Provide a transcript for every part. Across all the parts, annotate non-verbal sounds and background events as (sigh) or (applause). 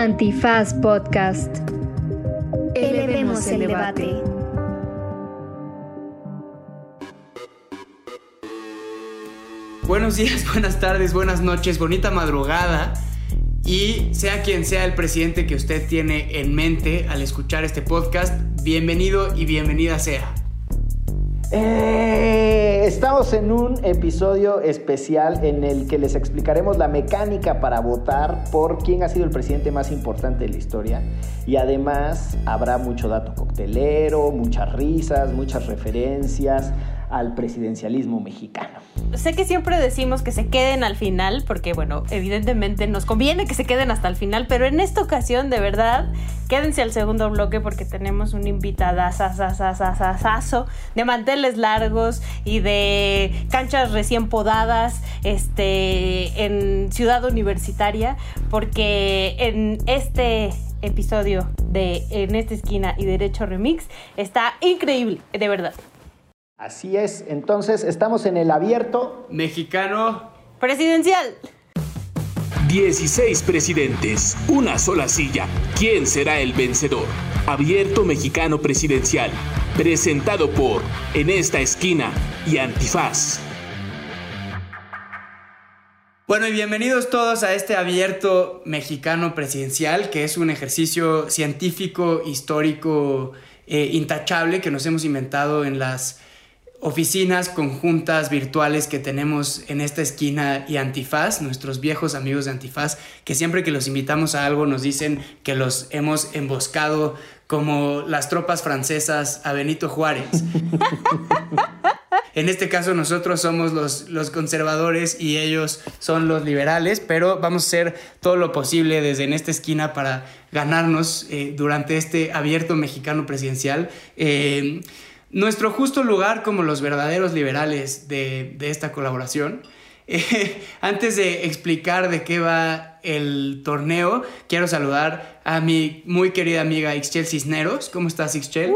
Antifaz Podcast. Elevemos el debate. Buenos días, (laughs) buenas tardes, buenas noches, bonita madrugada. Y sea quien sea el presidente que usted tiene en mente al escuchar este podcast, bienvenido y bienvenida sea. Eh, estamos en un episodio especial en el que les explicaremos la mecánica para votar por quién ha sido el presidente más importante de la historia. Y además habrá mucho dato coctelero, muchas risas, muchas referencias al presidencialismo mexicano. Sé que siempre decimos que se queden al final, porque bueno, evidentemente nos conviene que se queden hasta el final, pero en esta ocasión, de verdad, quédense al segundo bloque porque tenemos un invitadazo de manteles largos y de canchas recién podadas este, en Ciudad Universitaria, porque en este episodio de En esta esquina y Derecho Remix está increíble, de verdad. Así es, entonces estamos en el abierto Mexicano. Presidencial. 16 presidentes, una sola silla. ¿Quién será el vencedor? Abierto Mexicano Presidencial, presentado por En esta esquina y Antifaz. Bueno, y bienvenidos todos a este abierto mexicano presidencial, que es un ejercicio científico, histórico, eh, intachable que nos hemos inventado en las oficinas conjuntas virtuales que tenemos en esta esquina y Antifaz, nuestros viejos amigos de Antifaz, que siempre que los invitamos a algo nos dicen que los hemos emboscado como las tropas francesas a Benito Juárez. en este caso nosotros somos los, los, conservadores y ellos son los liberales, pero vamos a hacer todo lo posible desde en esta esquina para ganarnos eh, durante este abierto mexicano presidencial. Eh, nuestro justo lugar como los verdaderos liberales de, esta colaboración. (laughs) Eh, antes de explicar de qué va el torneo, quiero saludar a mi muy querida amiga Ixchel Cisneros. ¿Cómo estás, Ixchel?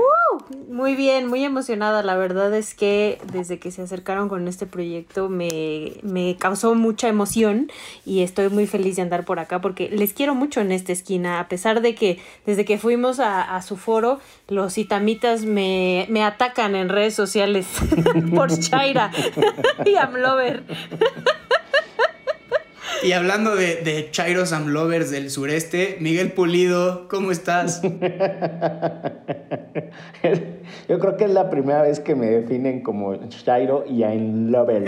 Muy bien, muy emocionada. La verdad es que desde que se acercaron con este proyecto me, me, causó mucha emoción y estoy muy feliz de andar por acá porque les quiero mucho en esta esquina. A pesar de que desde que fuimos a, su foro, los itamitas me, me atacan en redes sociales (laughs) por Chaira (laughs) y Amlover. (laughs) Y hablando de, de Chairos and Lovers del sureste, Miguel Pulido, ¿cómo estás? (laughs) Yo creo que es la primera vez que me definen como Chairo y I'm Lover.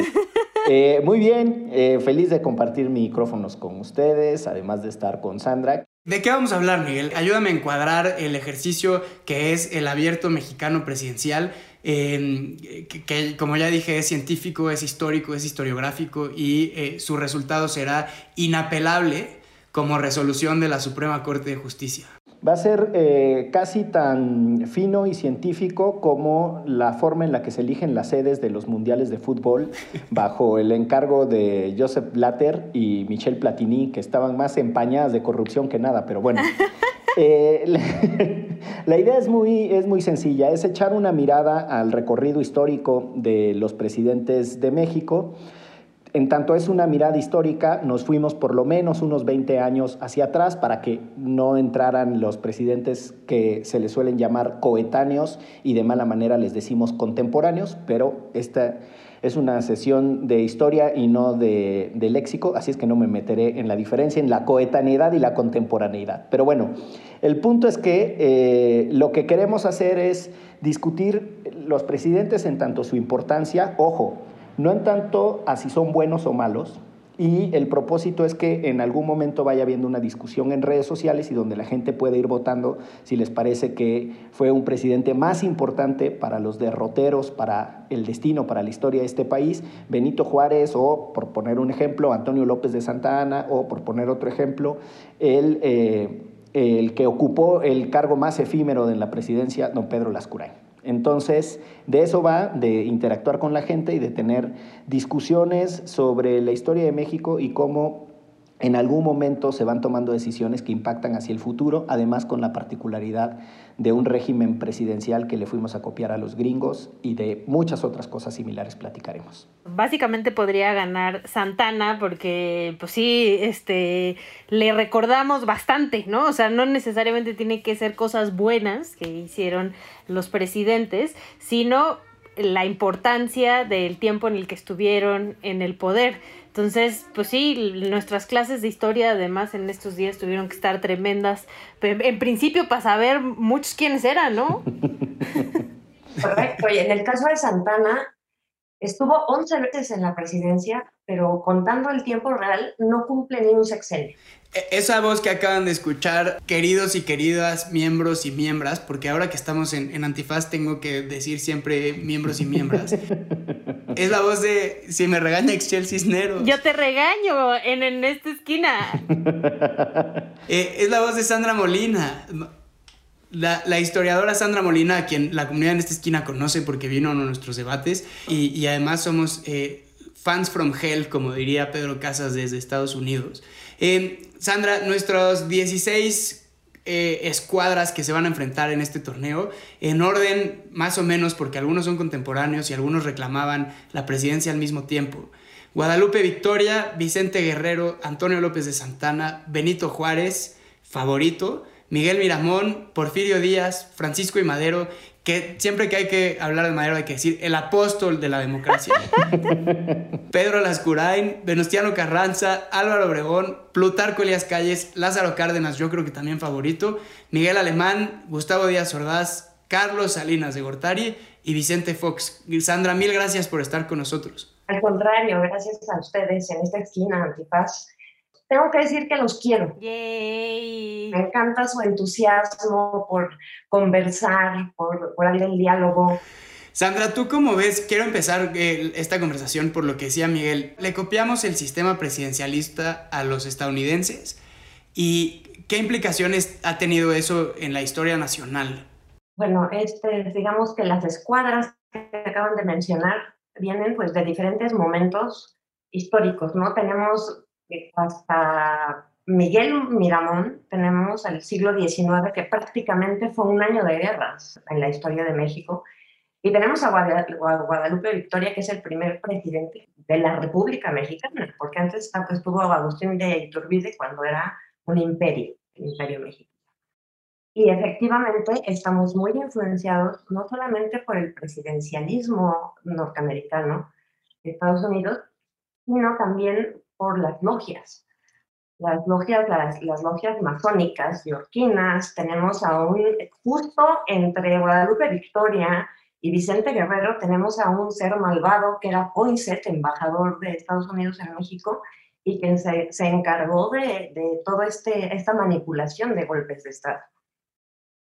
Eh, muy bien, eh, feliz de compartir micrófonos con ustedes, además de estar con Sandra. ¿De qué vamos a hablar, Miguel? Ayúdame a encuadrar el ejercicio que es el abierto mexicano presidencial que, como ya dije es científico, es histórico, es historiográfico y eh, su resultado será inapelable como resolución de la Suprema Corte de Justicia. Va a ser eh, casi tan fino y científico como la forma en la que se eligen las sedes de los mundiales de fútbol (laughs) bajo el encargo de Joseph Blatter y Michel Platini, que estaban más empañadas de corrupción que nada, pero bueno. (laughs) Eh, (laughs) la, idea es muy, es muy sencilla, es echar una mirada al recorrido histórico de los presidentes de México. En tanto es una mirada histórica, nos fuimos por lo menos unos 20 años hacia atrás para que no entraran los presidentes que se les suelen llamar coetáneos y de mala manera les decimos contemporáneos, pero esta es una sesión de historia y no de, léxico, así es que no me meteré en la diferencia en la coetaneidad y la contemporaneidad. Pero bueno, el punto es que eh, lo que queremos hacer es discutir los presidentes en tanto su importancia, ojo, no en tanto a si son buenos o malos, y el propósito es que en algún momento vaya habiendo una discusión en redes sociales y donde la gente puede ir votando si les parece que fue un presidente más importante para los derroteros, para el destino, para la historia de este país, Benito Juárez o, por poner un ejemplo, Antonio López de Santa Ana o, por poner otro ejemplo, el, eh, el que ocupó el cargo más efímero de la presidencia, don Pedro Lascurain. Entonces, de eso va, de interactuar con la gente y de tener discusiones sobre la historia de México y cómo en algún momento se van tomando decisiones que impactan hacia el futuro, además con la particularidad de un régimen presidencial que le fuimos a copiar a los gringos y de muchas otras cosas similares platicaremos. Básicamente podría ganar Santana porque pues sí, este le recordamos bastante, ¿no? O sea, no necesariamente tiene que ser cosas buenas que hicieron los presidentes, sino la importancia del tiempo en el que estuvieron en el poder. Entonces, pues sí, nuestras clases de historia además en estos días tuvieron que estar tremendas. En principio para saber muchos quiénes eran, ¿no? (laughs) Correcto. Y en el caso de Santana, estuvo 11 veces en la presidencia, pero contando el tiempo real, no cumple ni un sexenio. E, esa voz que acaban de escuchar, queridos y queridas miembros y miembras, porque ahora que estamos en, en Antifaz tengo que decir siempre miembros y miembras, (laughs) es la voz de si me regaña Excel Cisneros. Yo te regaño en, en esta esquina. (laughs) Eh, es la voz de Sandra Molina. La, la, historiadora Sandra Molina, a quien la comunidad en esta esquina conoce porque vino a nuestros debates, y, y además somos eh, fans from hell, como diría Pedro Casas desde Estados Unidos. Eh, Sandra, nuestros 16 eh, escuadras que se van a enfrentar en este torneo, en orden más o menos porque algunos son contemporáneos y algunos reclamaban la presidencia al mismo tiempo. Guadalupe Victoria, Vicente Guerrero, Antonio López de Santana, Benito Juárez, favorito, Miguel Miramón, Porfirio Díaz, Francisco y Madero, que siempre que hay que hablar de Madero hay que decir el apóstol de la democracia. (laughs) Pedro Lascurain, Venustiano Carranza, Álvaro Obregón, Plutarco Elías Calles, Lázaro Cárdenas, yo creo que también favorito, Miguel Alemán, Gustavo Díaz Ordaz, Carlos Salinas de Gortari y Vicente Fox. Sandra, mil gracias por estar con nosotros. Al contrario, gracias a ustedes en esta esquina Antifaz tengo que decir que los quiero. Me encanta su entusiasmo por conversar, por, por abrir el diálogo. Sandra, ¿tú cómo ves? Quiero empezar eh, esta conversación por lo que decía Miguel. Le copiamos el sistema presidencialista a los estadounidenses y ¿qué implicaciones ha tenido eso en la historia nacional? Bueno, este, digamos que las escuadras que acaban de mencionar vienen pues de diferentes momentos históricos, ¿no? Tenemos hasta Miguel Miramón tenemos el siglo XIX, que prácticamente fue un año de guerras en la historia de México. Y tenemos a Guadalupe Victoria, que es el primer presidente de la República Mexicana, porque antes estuvo Agustín de Iturbide cuando era un imperio, el Imperio Mexicano. Y efectivamente estamos muy influenciados no solamente por el presidencialismo norteamericano de Estados Unidos, sino también por las logias. Las logias, las, las logias masónicas, yorquinas, tenemos a un, justo entre Guadalupe Victoria y Vicente Guerrero, tenemos a un ser malvado que era Poinsett, embajador de Estados Unidos en México, y que se, se encargó de, de toda este, esta manipulación de golpes de Estado.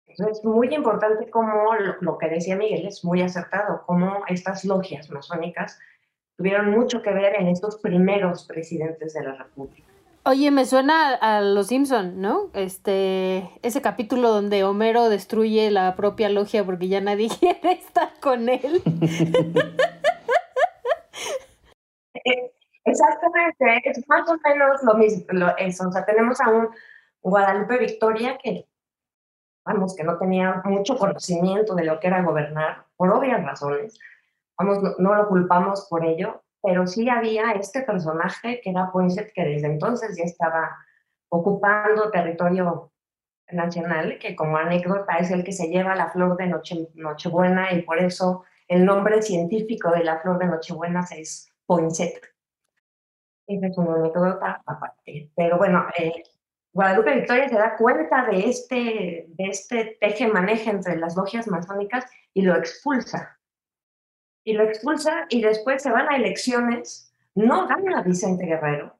Es muy importante como lo, lo, que decía Miguel es muy acertado, cómo estas logias masónicas tuvieron mucho que ver en estos primeros presidentes de la República. Oye, me suena a Los Simpson, ¿no? Este, ese capítulo donde Homero destruye la propia logia porque ya nadie (laughs) quiere estar con él. (laughs) Eh, exactamente, es más o menos lo mismo, eso, o sea, tenemos a un Guadalupe Victoria que, vamos, que no tenía mucho conocimiento de lo que era gobernar, por obvias razones, vamos, no, lo culpamos por ello, pero sí había este personaje que era Poinsett, que desde entonces ya estaba ocupando territorio nacional, que como anécdota es el que se lleva la flor de Noche, Nochebuena y por eso el nombre científico de la flor de Nochebuena es Poinsett. Esa es una anécdota aparte. Pero bueno, eh, Guadalupe Victoria se da cuenta de este, de este teje-maneje entre las logias masónicas y lo expulsa y lo expulsa y después se van a elecciones, no gana Vicente Guerrero,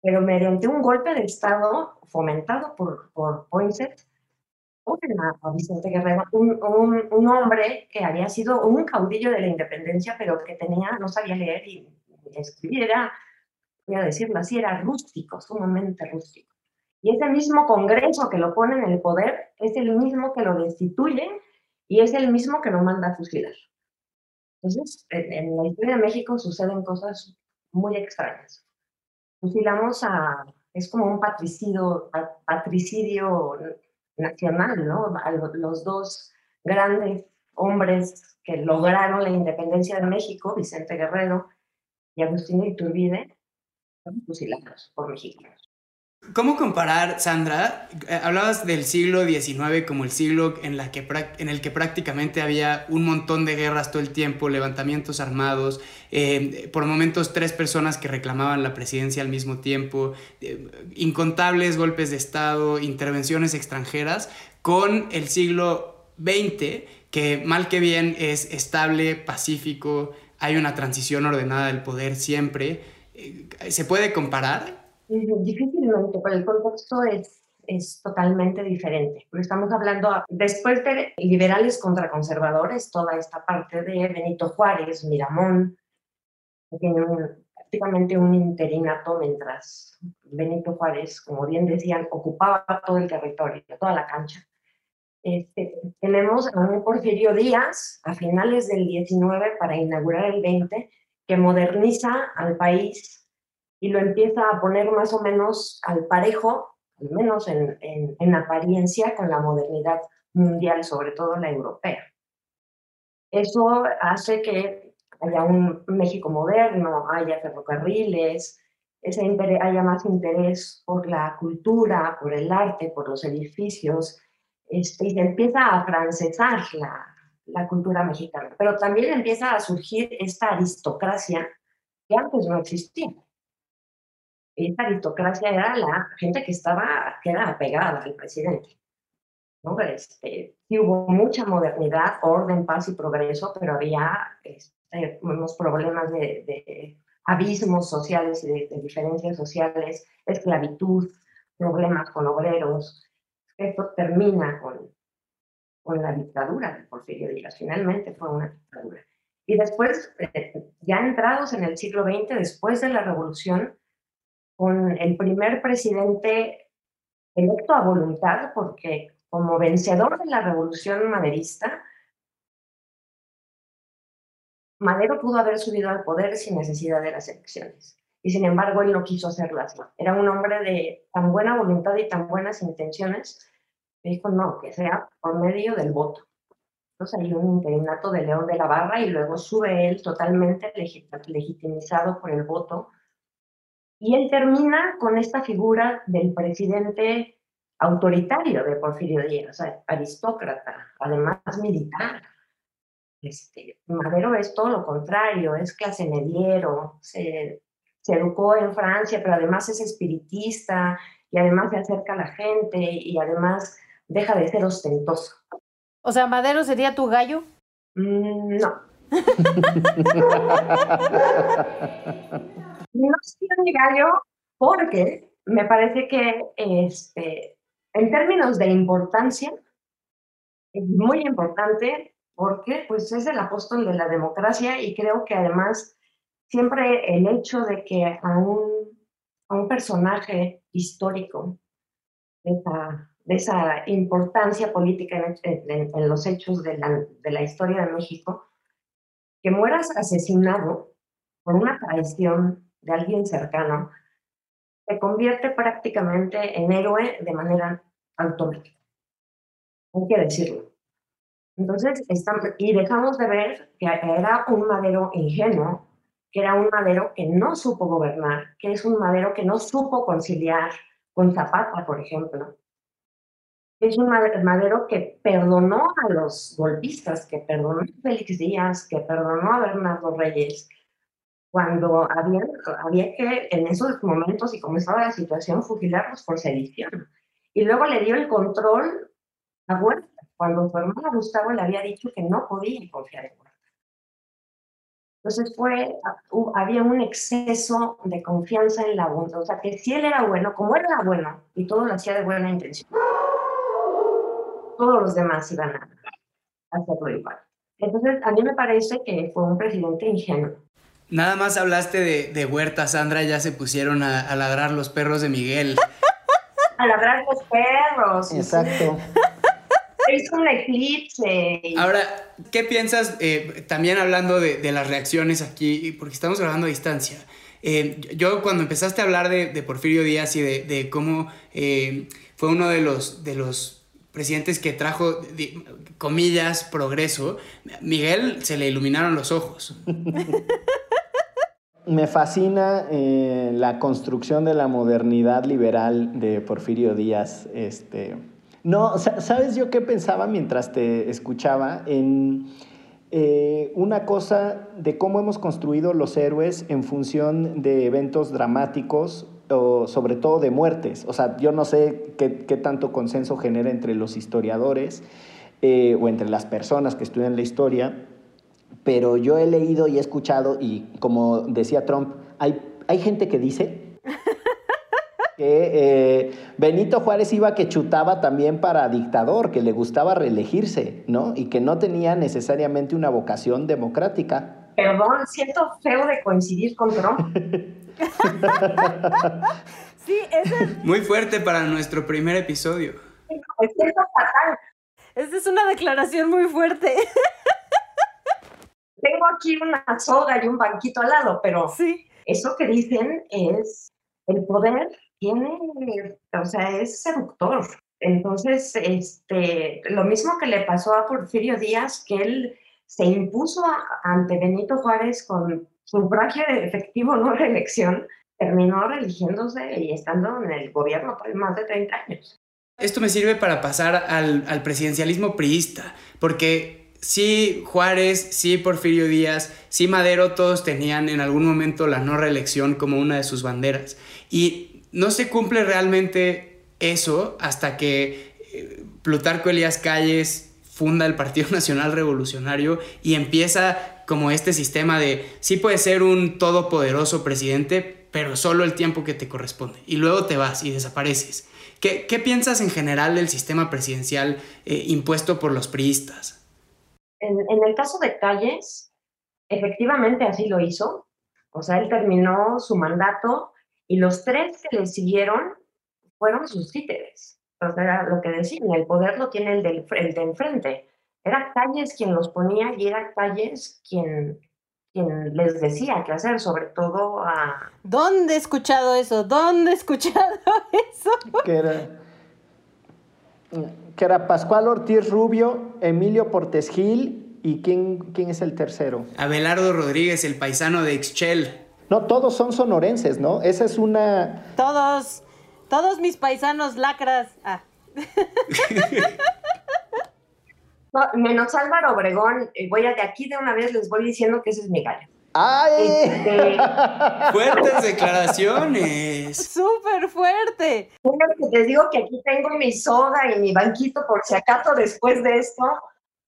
pero mediante un golpe de Estado fomentado por, por Poinsett, a Vicente Guerrero, un, un, un, hombre que había sido un caudillo de la independencia, pero que tenía, no sabía leer y escribir, era, voy a decirlo así, era rústico, sumamente rústico. Y ese mismo Congreso que lo pone en el poder es el mismo que lo destituye y es el mismo que lo manda a fusilar. Entonces, en, la historia de México suceden cosas muy extrañas. Fusilamos a, es como un patricidio, patricidio nacional, ¿no? Los dos grandes hombres que lograron la independencia de México, Vicente Guerrero y Agustín Iturbide, fusilados por mexicanos. ¿Cómo comparar, Sandra? Eh, hablabas del siglo XIX como el siglo en, el que prácticamente había un montón de guerras todo el tiempo, levantamientos armados, eh, por momentos tres personas que reclamaban la presidencia al mismo tiempo, eh, incontables golpes de Estado, intervenciones extranjeras, con el siglo XX, que mal que bien es estable, pacífico, hay una transición ordenada del poder siempre. ¿Se puede comparar? Difícilmente, pero el contexto es, es totalmente diferente. Estamos hablando, después de liberales contra conservadores, toda esta parte de Benito Juárez, Miramón, que tiene prácticamente un interinato mientras Benito Juárez, como bien decían, ocupaba todo el territorio, toda la cancha. Este, tenemos a un Porfirio Díaz a finales del 19 para inaugurar el 20, que moderniza al país y lo empieza a poner más o menos al parejo, al menos en, en, apariencia, con la modernidad mundial, sobre todo la europea. Eso hace que haya un México moderno, haya ferrocarriles, ese haya más interés por la cultura, por el arte, por los edificios, este, y se empieza a francesar la, la cultura mexicana. Pero también empieza a surgir esta aristocracia que antes no existía esta aristocracia era la gente que estaba, que era apegada al presidente. ¿no? Este, sí hubo mucha modernidad, orden, paz y progreso, pero había este, unos problemas de, abismos sociales y de, diferencias sociales, esclavitud, problemas con obreros. Esto termina con, con la dictadura de Porfirio Díaz. Finalmente fue una dictadura. Y después, eh, ya entrados en el siglo XX, después de la revolución, con el primer presidente electo a voluntad, porque como vencedor de la revolución maderista, Madero pudo haber subido al poder sin necesidad de las elecciones. Y sin embargo, él no quiso hacerlas. Era un hombre de tan buena voluntad y tan buenas intenciones que dijo, no, que sea por medio del voto. Entonces hay un interinato de León de la Barra y luego sube él totalmente legitimizado por el voto y él termina con esta figura del presidente autoritario de Porfirio Díaz, aristócrata, además militar. Este, Madero es todo lo contrario, es clase mediero, se, se educó en Francia, pero además es espiritista y además se acerca a la gente y además deja de ser ostentoso. O sea, Madero sería tu gallo? Mm, no. No soy gallo porque me parece que este, en términos de importancia es muy importante porque pues, es el apóstol de la democracia y creo que además siempre el hecho de que a un, a un personaje histórico de esa, de esa importancia política en, en, los hechos de la, de la historia de México, que mueras asesinado por una traición de alguien cercano, se convierte prácticamente en héroe de manera automática. Hay que decirlo. Entonces, y dejamos de ver que era un madero ingenuo, que era un madero que no supo gobernar, que es un madero que no supo conciliar con Zapata, por ejemplo. Es un madero que perdonó a los golpistas, que perdonó a Félix Díaz, que perdonó a Bernardo Reyes, cuando había, que en esos momentos y como estaba la situación fusilarlos por sedición. Y luego le dio el control a Huerta, cuando su hermano Gustavo le había dicho que no podía confiar en Huerta. Entonces fue, había un exceso de confianza en la bondad, o sea que si él era bueno, como él era bueno y todo lo hacía de buena intención, todos los demás iban a hacerlo igual. Entonces a mí me parece que fue un presidente ingenuo. Nada más hablaste de, de Huerta, Sandra, ya se pusieron a, ladrar los perros de Miguel. (laughs) A ladrar los perros. Exacto. Es un eclipse. Ahora, ¿qué piensas, eh, también hablando de, las reacciones aquí, porque estamos hablando a distancia, Eh, yo cuando empezaste a hablar de, Porfirio Díaz y de, cómo eh, fue uno de los, de los presidentes que trajo, comillas, progreso, Miguel se le iluminaron los ojos. (laughs) Me fascina eh, la construcción de la modernidad liberal de Porfirio Díaz. Este, no, ¿sabes yo qué pensaba mientras te escuchaba? En eh, una cosa de cómo hemos construido los héroes en función de eventos dramáticos o sobre todo de muertes. O sea, yo no sé qué, tanto consenso genera entre los historiadores eh, o entre las personas que estudian la historia, pero yo he leído y he escuchado y como decía Trump, hay, hay gente que dice (laughs) que eh, Benito Juárez iba que chutaba también para dictador, que le gustaba reelegirse, ¿no? Y que no tenía necesariamente una vocación democrática. Perdón, siento feo de coincidir con Trump. (laughs) sí, ese es... Muy fuerte para nuestro primer episodio. Me siento fatal. Esa es una declaración muy fuerte. (laughs) Tengo aquí una soga y un banquito al lado, pero sí. eso que dicen es el poder tiene, o sea, es seductor. Entonces, este, lo mismo que le pasó a Porfirio Díaz, que él se impuso ante Benito Juárez con sufragio efectivo, no reelección, terminó religiéndose y estando en el gobierno por más de 30 años. Esto me sirve para pasar al, al presidencialismo priista, porque sí Juárez, sí Porfirio Díaz, sí Madero, todos tenían en algún momento la no reelección como una de sus banderas. Y no se cumple realmente eso hasta que eh, Plutarco Elías Calles funda el Partido (laughs) Nacional Revolucionario y empieza como este sistema de sí puedes ser un todopoderoso presidente, pero solo el tiempo que te corresponde. Y luego te vas y desapareces. ¿Qué, piensas en general del sistema presidencial eh, impuesto por los priistas? En, en el caso de Calles, efectivamente así lo hizo. O sea, él terminó su mandato y los tres que le siguieron fueron sus títeres. Entonces era lo que decían, el poder lo tiene el, del, el de enfrente. Era Calles quien los ponía y era Calles quien, quien les decía qué hacer, sobre todo a... ¿Dónde he escuchado eso? ¿Dónde he escuchado (laughs) eso? Que era, que era Pascual Ortiz Rubio, Emilio Portes Gil y ¿quién, quién es el tercero? Abelardo Rodríguez, el paisano de Excel. No, todos son sonorenses, ¿no? Esa es una... Todos, todos mis paisanos lacras. Ah. (laughs) menos Álvaro Obregón, eh, voy a de aquí de una vez les voy diciendo que ese es mi gallo. ¡Ay! Este, (laughs) Fuertes declaraciones. Súper fuerte. Les digo que aquí tengo mi soda y mi banquito por si acaso después de esto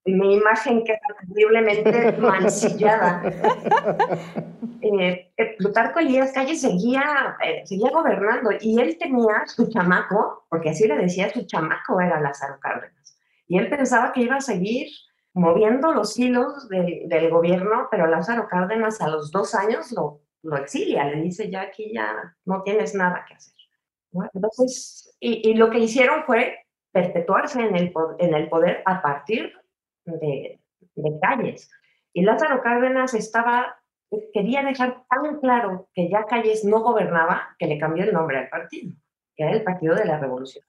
mi imagen queda terriblemente (laughs) mancillada. (laughs) Eh, eh, Plutarco Elías Calle seguía, eh, seguía gobernando y él tenía su chamaco, porque así le decía, su chamaco era Lázaro Cárdenas. Y él pensaba que iba a seguir moviendo los hilos del gobierno, pero Lázaro Cárdenas a los dos años lo, lo exilia, le dice, ya aquí ya no tienes nada que hacer. Entonces, y, y, lo que hicieron fue perpetuarse en el, en el poder a partir de, Calles. Y Lázaro Cárdenas estaba, quería dejar tan claro que ya Calles no gobernaba que le cambió el nombre al partido, que era el Partido de la Revolución.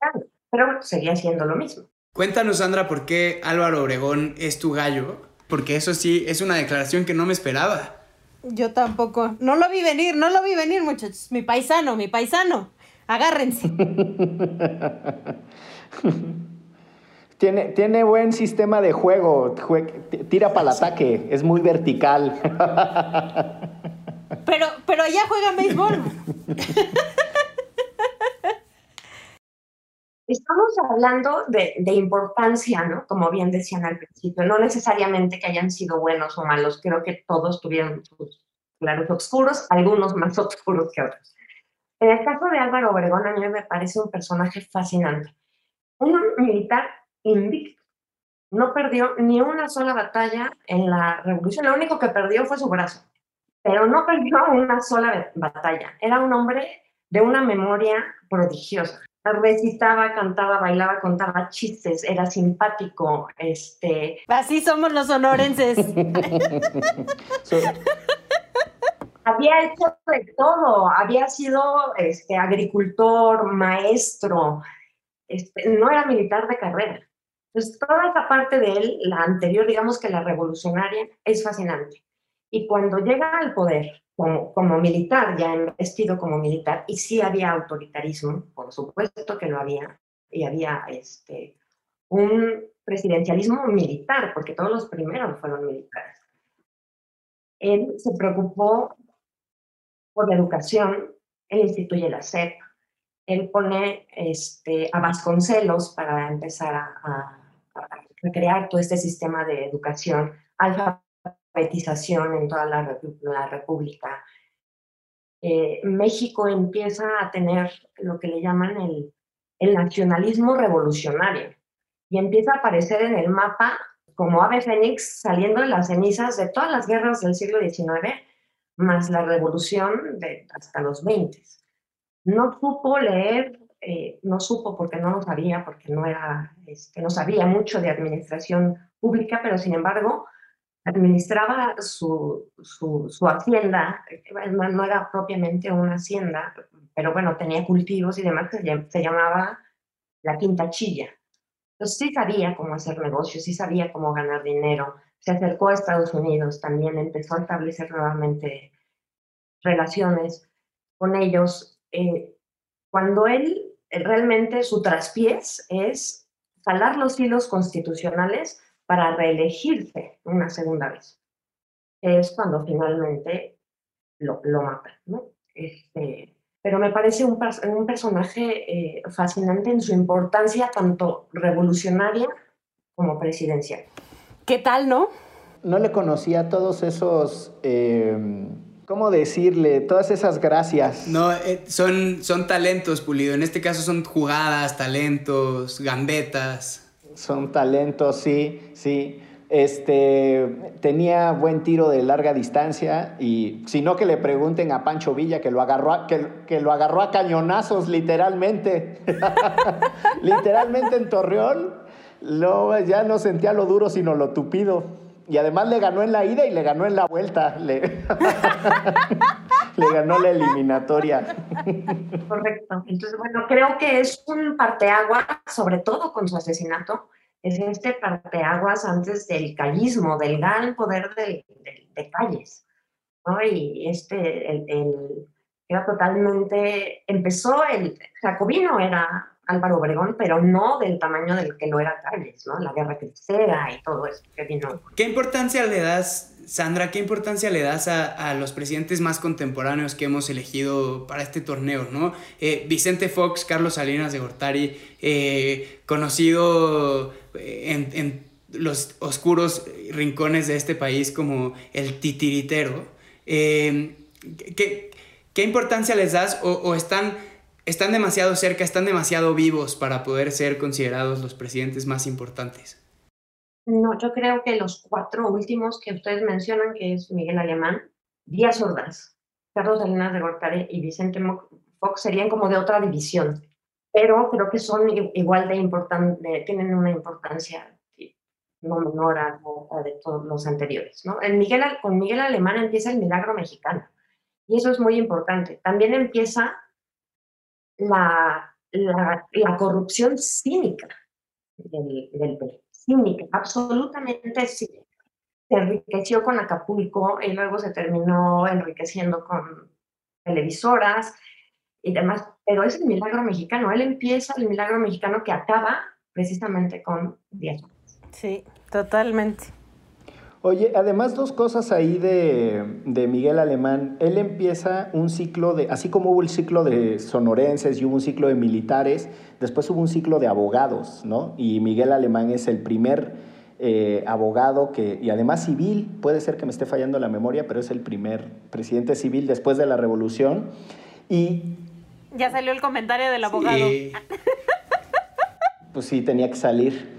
Pero seguía siendo lo mismo. Cuéntanos, Sandra, por qué Álvaro Obregón es tu gallo, porque eso sí es una declaración que no me esperaba. Yo tampoco. No lo vi venir, no lo vi venir, muchachos. Mi paisano, mi paisano. Agárrense. (laughs) Tiene, tiene buen sistema de juego, tira para el ataque, es muy vertical. Pero, pero allá juega béisbol. Estamos hablando de, de, importancia, ¿no? Como bien decían al principio, no necesariamente que hayan sido buenos o malos, creo que todos tuvieron sus claros oscuros, algunos más (laughs) oscuros que otros. En el caso de Álvaro Obregón, a mí me parece un personaje fascinante. Un militar invicto. No perdió ni una sola batalla en la revolución. Lo único que perdió fue su brazo. Pero no perdió una sola batalla. Era un hombre de una memoria prodigiosa. Recitaba, cantaba, bailaba, contaba chistes, era simpático. Este... Así somos los sonorenses. (laughs) había hecho de todo, había sido este, agricultor, maestro, este, no era militar de carrera. Entonces, toda esa parte de él, la anterior, digamos que la revolucionaria, es fascinante. Y cuando llega al poder, como, como militar, ya vestido como militar, y sí había autoritarismo, por supuesto que lo había, y había este, un presidencialismo militar, porque todos los primeros fueron militares. Él se preocupó por la educación, él instituye la SEP, él pone este, a Vasconcelos para empezar a, crear todo este sistema de educación, alfabetización en toda la, la República. Eh, México empieza a tener lo que le llaman el, el nacionalismo revolucionario y empieza a aparecer en el mapa como ave fénix saliendo de las cenizas de todas las guerras del siglo XIX, más la revolución de hasta los 20. No supo leer, eh, no supo porque no lo sabía, porque no, era, este, no sabía mucho de administración pública, pero sin embargo administraba su, su, su hacienda, no era propiamente una hacienda, pero bueno, tenía cultivos y demás que se llamaba la Quinta Chilla. Entonces sí sabía cómo hacer negocios, sí sabía cómo ganar dinero. Se acercó a Estados Unidos, también empezó a establecer nuevamente relaciones con ellos. Eh, cuando él realmente su traspiés es jalar los hilos constitucionales para reelegirse una segunda vez. Es cuando finalmente lo, lo matan, ¿no? Este, pero me parece un, un personaje eh, fascinante en su importancia tanto revolucionaria como presidencial. ¿Qué tal, no? No le conocía todos esos, eh, ¿cómo decirle? Todas esas gracias. No, eh, son, son talentos, Pulido. En este caso son jugadas, talentos, gambetas. Son talentos, sí, sí. Este, tenía buen tiro de larga distancia y si no que le pregunten a Pancho Villa que lo agarró a, que, lo agarró a cañonazos literalmente. (laughs) literalmente en Torreón. Lo, ya no sentía lo duro sino lo tupido. Y además le ganó en la ida y le ganó en la vuelta. Le, (laughs) le ganó la eliminatoria. Correcto. Entonces, bueno, creo que es un parteagua, sobre todo con su asesinato, es este parteaguas antes del callismo, del gran poder de, calles. ¿no? Y este, el, era totalmente, empezó el jacobino, era Álvaro Obregón, pero no del tamaño del que lo era Calles, ¿no? La guerra cristera y todo eso que vino. ¿Qué importancia le das, Sandra, qué importancia le das a, los presidentes más contemporáneos que hemos elegido para este torneo, ¿no? Eh, Vicente Fox, Carlos Salinas de Gortari, eh, conocido en, en, los oscuros rincones de este país como el titiritero. Eh, ¿qué, ¿qué, importancia les das o, están, están demasiado cerca, están demasiado vivos para poder ser considerados los presidentes más importantes? No, yo creo que los cuatro últimos que ustedes mencionan, que es Miguel Alemán, Díaz Ordaz, Carlos Salinas de Gortari y Vicente Fox, serían como de otra división pero creo que son igual de importantes, tienen una importancia no menor a, la de todos los anteriores. ¿no? En Miguel, con Miguel Alemán empieza el milagro mexicano, y eso es muy importante. También empieza la, la, la corrupción cínica del, del cínica, absolutamente cínica. Se enriqueció con Acapulco y luego se terminó enriqueciendo con televisoras y demás, pero es el milagro mexicano. Él empieza el milagro mexicano que acaba precisamente con Díaz. Sí, totalmente. Oye, además dos cosas ahí de, de, Miguel Alemán. Él empieza un ciclo de, así como hubo el ciclo de sonorenses y hubo un ciclo de militares, después hubo un ciclo de abogados, ¿no? Y Miguel Alemán es el primer eh, abogado que, y además civil, puede ser que me esté fallando la memoria, pero es el primer presidente civil después de la revolución. Y ya salió el comentario del abogado. Pues sí, tenía que salir.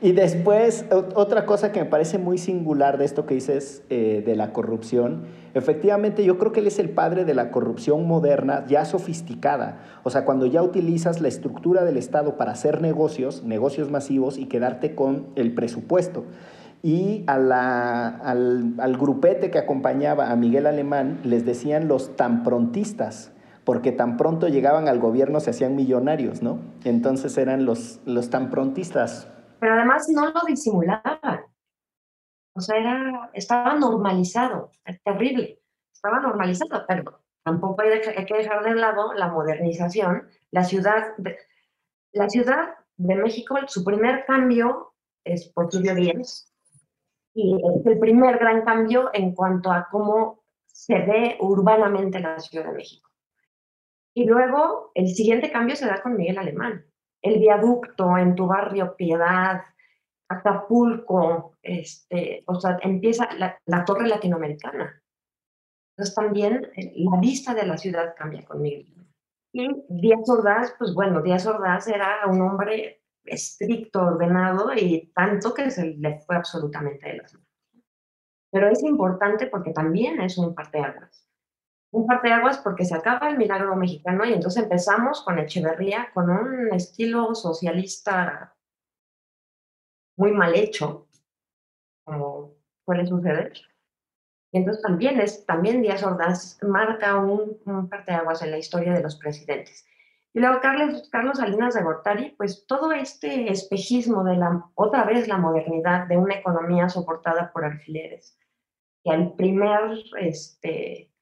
Y después, otra cosa que me parece muy singular de esto que dices eh, de la corrupción, efectivamente yo creo que él es el padre de la corrupción moderna ya sofisticada. O sea, cuando ya utilizas la estructura del Estado para hacer negocios, negocios masivos y quedarte con el presupuesto. y a al, al, grupete que acompañaba a Miguel Alemán les decían los tan prontistas, porque tan pronto llegaban al gobierno se hacían millonarios, ¿no? Entonces eran los, los tan prontistas. Pero además no lo disimulaban. O sea, estaba normalizado, es terrible, estaba normalizado, pero tampoco hay, hay, que dejar de lado la modernización. La ciudad, de, la ciudad de México, su primer cambio es Porfirio Díaz, y es el primer gran cambio en cuanto a cómo se ve urbanamente la Ciudad de México. Y luego el siguiente cambio se da con Miguel Alemán. El viaducto en tu barrio Piedad, Acapulco, este, o sea, empieza la, torre latinoamericana. Entonces también la vista de la ciudad cambia con Miguel. Y Díaz Ordaz, pues bueno, Díaz Ordaz era un hombre estricto, ordenado y tanto que se le fue absolutamente de las manos. Pero es importante porque también es un parteaguas. Un parteaguas porque se acaba el milagro mexicano y entonces empezamos con Echeverría con un estilo socialista muy mal hecho, como suele suceder. Y entonces también, es, también Díaz Ordaz marca un, un parteaguas en la historia de los presidentes. Y luego Carlos, Carlos Salinas de Gortari, pues todo este espejismo de la, otra vez la modernidad de una economía soportada por alfileres. Y al primer, este,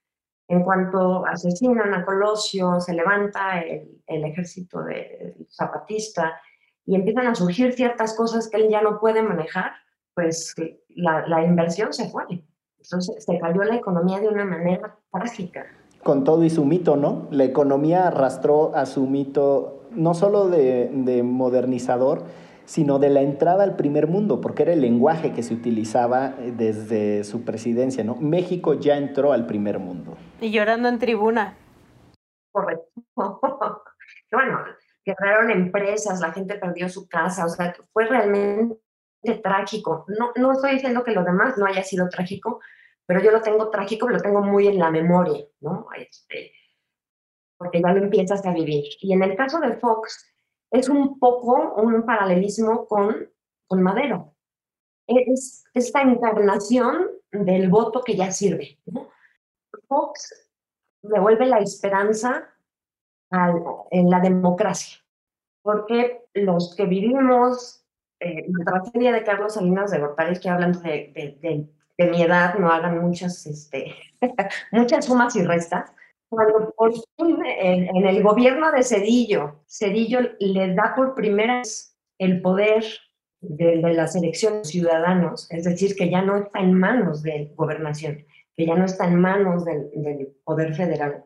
en cuanto asesinan a Colosio, se levanta el, ejército de, zapatista y empiezan a surgir ciertas cosas que él ya no puede manejar, pues la, inversión se fue. Entonces se cayó la economía de una manera trágica con todo y su mito, ¿no? La economía arrastró a su mito no solo de, modernizador, sino de la entrada al primer mundo, porque era el lenguaje que se utilizaba eh, desde su presidencia, ¿no? México ya entró al primer mundo. Y llorando en tribuna. Correcto. (laughs) bueno, quebraron empresas, la gente perdió su casa, o sea, fue realmente trágico. No, no estoy diciendo que lo demás no haya sido trágico, pero yo lo tengo trágico, lo tengo muy en la memoria, ¿no? Este, porque ya lo empiezas a vivir. Y en el caso de Fox, es un poco un paralelismo con, con Madero. Es esta encarnación del voto que ya sirve. Fox devuelve la esperanza en la democracia, porque los que vivimos eh, la tragedia de Carlos Salinas de Gortari, que hablando de, de, de, de mi edad no hagan muchas, este, (laughs) muchas sumas y restas. Cuando por fin en, el gobierno de Cedillo, Cedillo le da por primera vez el poder de, de las elecciones ciudadanos, es decir, que ya no está en manos de gobernación, que ya no está en manos del, poder federal.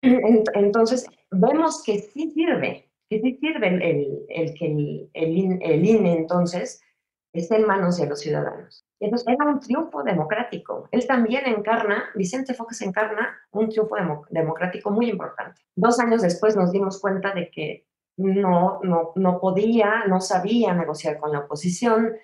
Entonces, vemos que sí sirve, que sí sirve el, el, el que el, el INE entonces esté en manos de los ciudadanos. Entonces era un triunfo democrático. Él también encarna, Vicente Fox encarna un triunfo democrático muy importante. Dos años después nos dimos cuenta de que no, no, no podía, no sabía negociar con la oposición,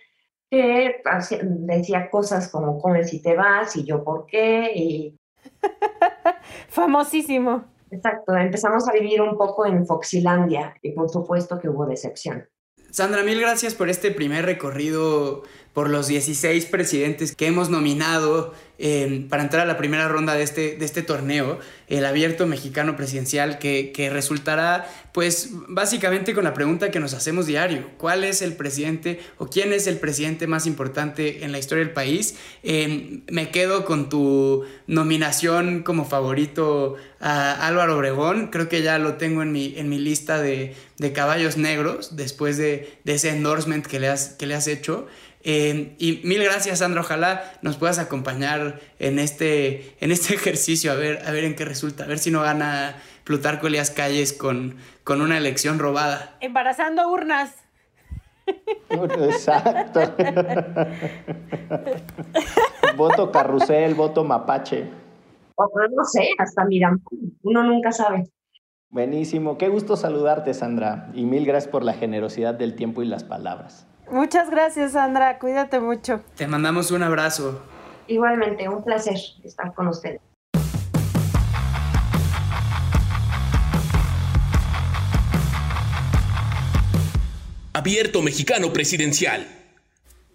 que decía cosas como, ¿cómo si te vas? Y yo, ¿por qué? Y... (laughs) Famosísimo. Exacto, empezamos a vivir un poco en Foxilandia y por supuesto que hubo decepción. Sandra, mil gracias por este primer recorrido por los 16 presidentes que hemos nominado eh, para entrar a la primera ronda de este, de este torneo, el abierto mexicano presidencial, que, que, resultará pues básicamente con la pregunta que nos hacemos diario, ¿cuál es el presidente o quién es el presidente más importante en la historia del país? Eh, me quedo con tu nominación como favorito a Álvaro Obregón, creo que ya lo tengo en mi, en mi lista de, de caballos negros después de, de ese endorsement que le has, que le has hecho. Eh, y mil gracias, Sandra. Ojalá nos puedas acompañar en este, en este (laughs) ejercicio, a ver, a ver en qué resulta, a ver si no gana Plutarco Elias Calles con, con una elección robada. Embarazando urnas. Exacto. (laughs) voto carrusel, voto mapache. No sé, hasta mira, uno nunca sabe. Buenísimo, qué gusto saludarte, Sandra, y mil gracias por la generosidad del tiempo y las palabras. Muchas gracias, Sandra. Cuídate mucho. Te mandamos un abrazo. Igualmente, un placer estar con ustedes. Abierto Mexicano Presidencial.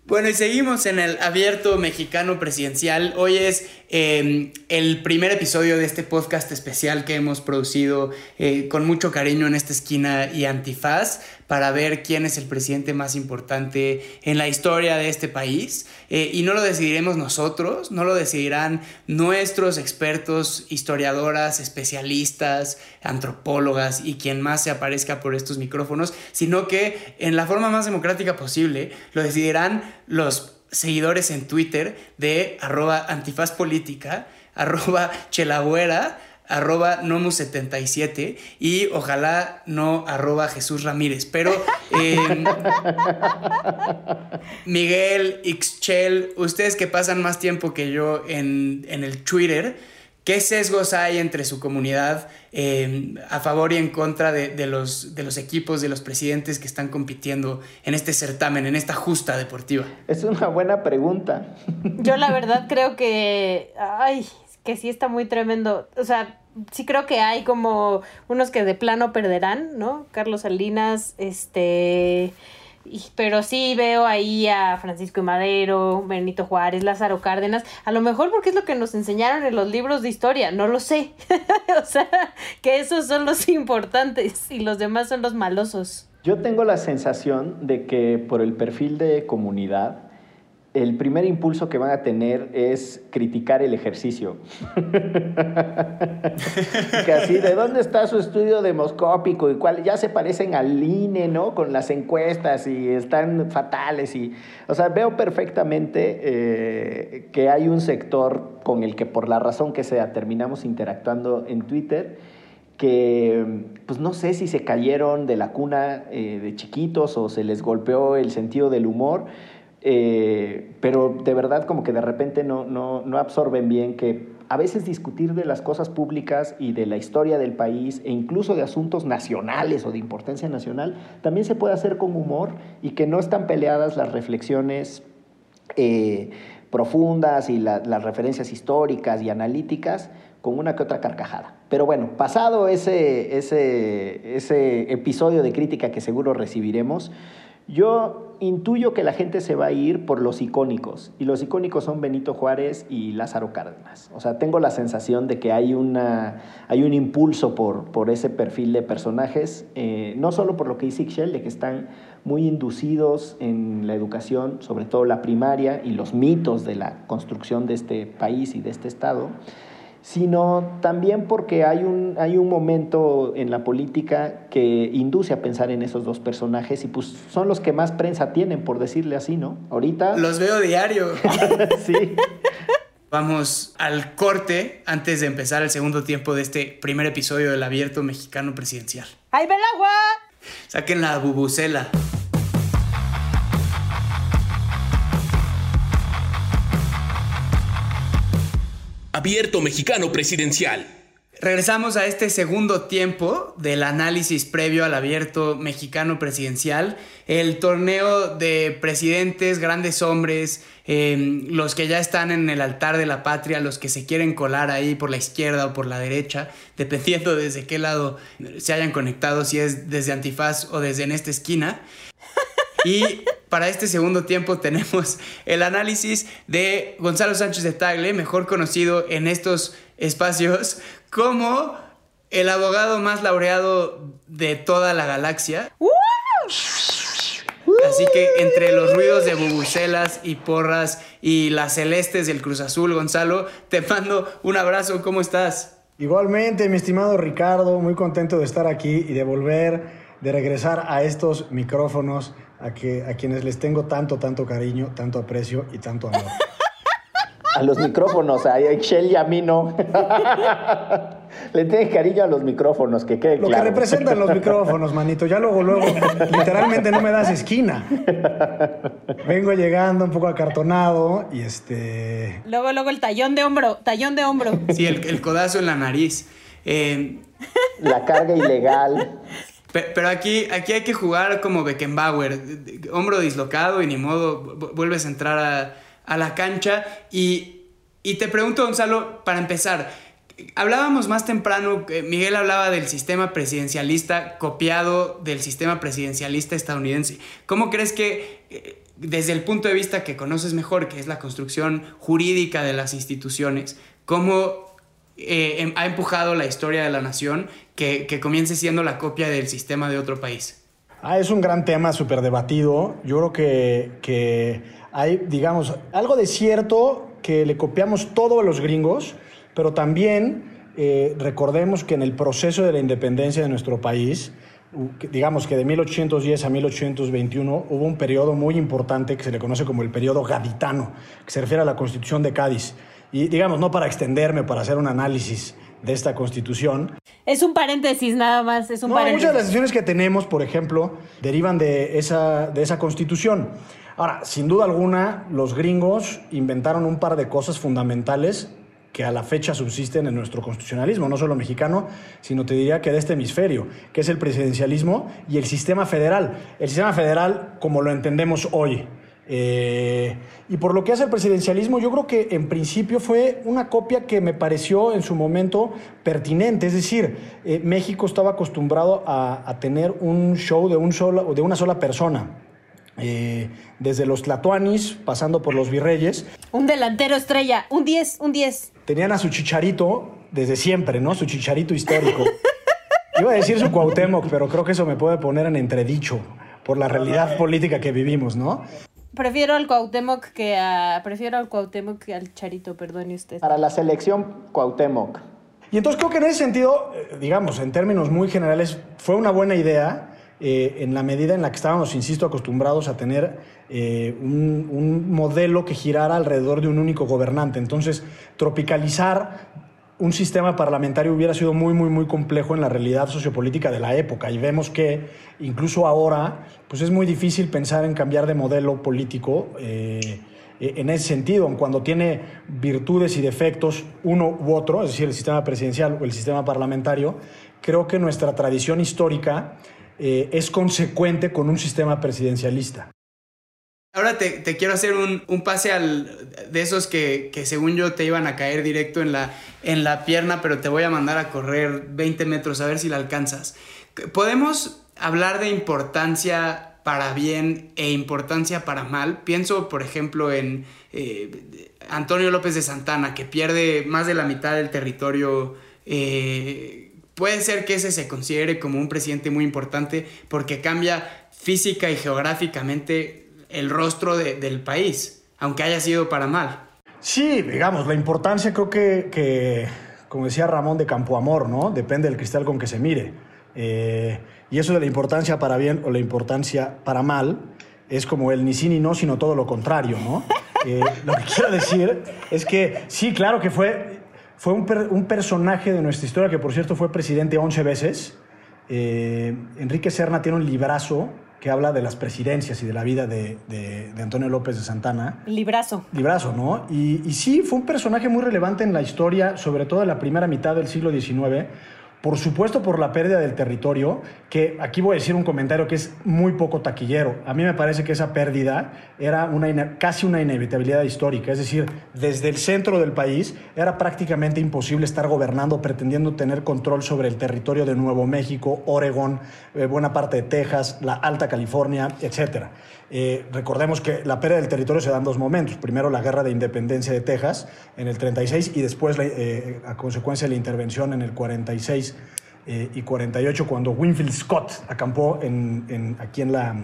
Bueno, y seguimos en el abierto mexicano presidencial. Hoy es el primer episodio de este podcast especial que hemos producido eh, con mucho cariño en esta esquina y antifaz para ver quién es el presidente más importante en la historia de este país. Eh, y no lo decidiremos nosotros, no lo decidirán nuestros expertos, historiadoras, especialistas, antropólogas y quien más se aparezca por estos micrófonos, sino que en la forma más democrática posible lo decidirán los seguidores en Twitter de arroba antifazpolítica, (laughs) arroba chelagüera, arroba nomu77 y ojalá no arroba Jesús Ramírez. Pero (laughs) em, Miguel, Ixchel, ustedes que pasan más tiempo que yo en, el Twitter, ¿qué sesgos hay entre su comunidad em, a favor y en contra de, los, de los equipos, de los presidentes que están compitiendo en este certamen, en esta justa deportiva? Es una buena pregunta. Yo la (laughs) verdad creo que... Ay, que sí está muy tremendo. O sea, sí creo que hay como unos que de plano perderán, ¿no? Carlos Salinas, este... Pero sí veo ahí a Francisco y Madero, Benito Juárez, Lázaro Cárdenas, a lo mejor porque es lo que nos enseñaron en los libros de historia, no lo sé. (laughs) o sea, que esos son los importantes y los demás son los malosos. Yo tengo la sensación de que por el perfil de comunidad, el primer impulso que van a tener es criticar el ejercicio. (laughs) así, ¿de dónde está su estudio demoscópico? Y cuál, ya se parecen al INE, ¿no? Con las encuestas y están fatales. Y, o sea, veo perfectamente eh, que hay un sector con el que por la razón que sea terminamos interactuando en Twitter que pues no sé si se cayeron de la cuna eh, de chiquitos o se les golpeó el sentido del humor, eh, pero de verdad como que de repente no, no, no, absorben bien que a veces discutir de las cosas públicas y de la historia del país e incluso de asuntos nacionales o de importancia nacional también se puede hacer con humor y que no están peleadas las reflexiones eh, profundas y las referencias históricas y analíticas con una que otra carcajada. Pero bueno, pasado ese, ese, ese episodio de crítica que seguro recibiremos, yo intuyo que la gente se va a ir por los icónicos, y los icónicos son Benito Juárez y Lázaro Cárdenas. O sea, tengo la sensación de que hay, una, hay un impulso por, por ese perfil de personajes, eh, no solo por lo que dice Ixchel, de que están muy inducidos en la educación, sobre todo la primaria, y los mitos de la construcción de este país y de este Estado, sino también porque hay un, hay un momento en la política que induce a pensar en esos dos personajes y pues son los que más prensa tienen, por decirle así, ¿no? Ahorita... Los veo diario. (laughs) sí. Vamos al corte antes de empezar el segundo tiempo de este primer episodio del Abierto Mexicano Presidencial. ¡Ay, ve el agua! Saquen la bubucela. Abierto Mexicano Presidencial. Regresamos a este segundo tiempo del análisis previo al abierto mexicano presidencial, el torneo de presidentes, grandes hombres, em, los que ya están en el altar de la patria, los que se quieren colar ahí por la izquierda o por la derecha, dependiendo desde qué lado se hayan conectado, si es desde Antifaz o desde en esta esquina. Y para este segundo tiempo tenemos el análisis de Gonzalo Sánchez de Tagle, mejor conocido en estos espacios como el abogado más laureado de toda la galaxia. Así que entre los ruidos de bubucelas y porras y las celestes del Cruz Azul, Gonzalo, te mando un abrazo. ¿Cómo estás? Igualmente, mi estimado Ricardo, muy contento de estar aquí y de volver, de regresar a estos micrófonos a, que, a quienes les tengo tanto, tanto cariño, tanto aprecio y tanto amor. A los micrófonos, a Excel y a mí no. Le tienes cariño a los micrófonos, que quede Lo claro. que representan los micrófonos, manito. Ya luego, luego, literalmente no me das esquina. Vengo llegando un poco acartonado y este... Luego, luego el tallón de hombro, tallón de hombro. Sí, el, codazo en la nariz. Eh, la carga ilegal. Pero aquí, aquí hay que jugar como Beckenbauer, hombro dislocado y ni modo, vuelves a entrar a, la cancha. Y, te pregunto, Gonzalo, para empezar, hablábamos más temprano, Miguel hablaba del sistema presidencialista copiado del sistema presidencialista estadounidense. ¿Cómo crees que eh, desde el punto de vista que conoces mejor, que es la construcción jurídica de las instituciones, cómo eh, em, ha empujado la historia de la nación que, comience siendo la copia del sistema de otro país? Ah, es un gran tema súper debatido. Yo creo que, que hay, digamos, algo de cierto que le copiamos todo a los gringos, pero también eh, recordemos que en el proceso de la independencia de nuestro país, digamos que de 1810 a 1821 hubo un periodo muy importante que se le conoce como el periodo gaditano, que se refiere a la constitución de Cádiz. Y digamos, no para extenderme, para hacer un análisis de esta constitución. Es un paréntesis nada más, es un Muchas de las decisiones que tenemos, por ejemplo, derivan de esa, de esa constitución. Ahora, sin duda alguna, los gringos inventaron un par de cosas fundamentales que a la fecha subsisten en nuestro constitucionalismo, no solo mexicano, sino te diría que de este hemisferio, que es el presidencialismo y el sistema federal. El sistema federal como lo entendemos hoy. Eh, y por lo que hace el presidencialismo, yo creo que en principio fue una copia que me pareció en su momento pertinente. Es decir, eh, México estaba acostumbrado a, tener un show de, un solo, de una sola persona. Eh, desde los Tlatuanis, pasando por los Virreyes. Un delantero estrella, un 10, un 10. Tenían a su chicharito desde siempre, ¿no? Su chicharito histórico. (laughs) Iba a decir su Cuauhtémoc, pero creo que eso me puede poner en entredicho por la realidad política que vivimos, ¿no? Prefiero al Cuauhtémoc que a... Prefiero al Cuauhtémoc que al Charito, perdone usted. Para la selección, Cuauhtémoc. Y entonces creo que en ese sentido, eh, digamos, en términos muy generales, fue una buena idea eh, en la medida en la que estábamos, insisto, acostumbrados a tener eh, un, un modelo que girara alrededor de un único gobernante. Entonces, tropicalizar un sistema parlamentario hubiera sido muy, muy, muy complejo en la realidad sociopolítica de la época. Y vemos que incluso ahora, pues es muy difícil pensar en cambiar de modelo político eh, en ese sentido, cuando tiene virtudes y defectos uno u otro, es decir, el sistema presidencial o el sistema parlamentario, creo que nuestra tradición histórica eh, es consecuente con un sistema presidencialista. Ahora te, quiero hacer un, pase de esos que, según yo te iban a caer directo en la, en la pierna, pero te voy a mandar a correr 20 metros a ver si la alcanzas. ¿Podemos hablar de importancia para bien e importancia para mal? Pienso, por ejemplo, en eh, Antonio López de Santana, que pierde más de la mitad del territorio. Eh, puede ser que ese se considere como un presidente muy importante porque cambia física y geográficamente el rostro del país, aunque haya sido para mal. Sí, digamos, la importancia creo que, como decía Ramón de Campoamor, ¿no? Depende del cristal con que se mire. Eh, y eso de la importancia para bien o la importancia para mal es como el ni sí ni no, sino todo lo contrario, ¿no? Eh, (laughs) lo que quiero decir es que sí, claro que fue, fue un, personaje de nuestra historia que, por cierto, fue presidente 11 veces. Eh, Enrique Serna tiene un librazo que habla de las presidencias y de la vida de, Antonio López de Santana. Librazo. Librazo, ¿no? Y, y, sí, fue un personaje muy relevante en la historia, sobre todo en la primera mitad del siglo XIX, por supuesto por la pérdida del territorio, que aquí voy a decir un comentario que es muy poco taquillero. A mí me parece que esa pérdida era una, casi una inevitabilidad histórica, es decir, desde el centro del país era prácticamente imposible estar gobernando pretendiendo tener control sobre el territorio de Nuevo México, Oregón, eh, buena parte de Texas, la Alta California, etcétera. Eh, recordemos que la pérdida del territorio se da en dos momentos. Primero la guerra de independencia de Texas en el 36 y después eh, a consecuencia de la intervención en el 46 eh, y 48 cuando Winfield Scott acampó en, aquí en la...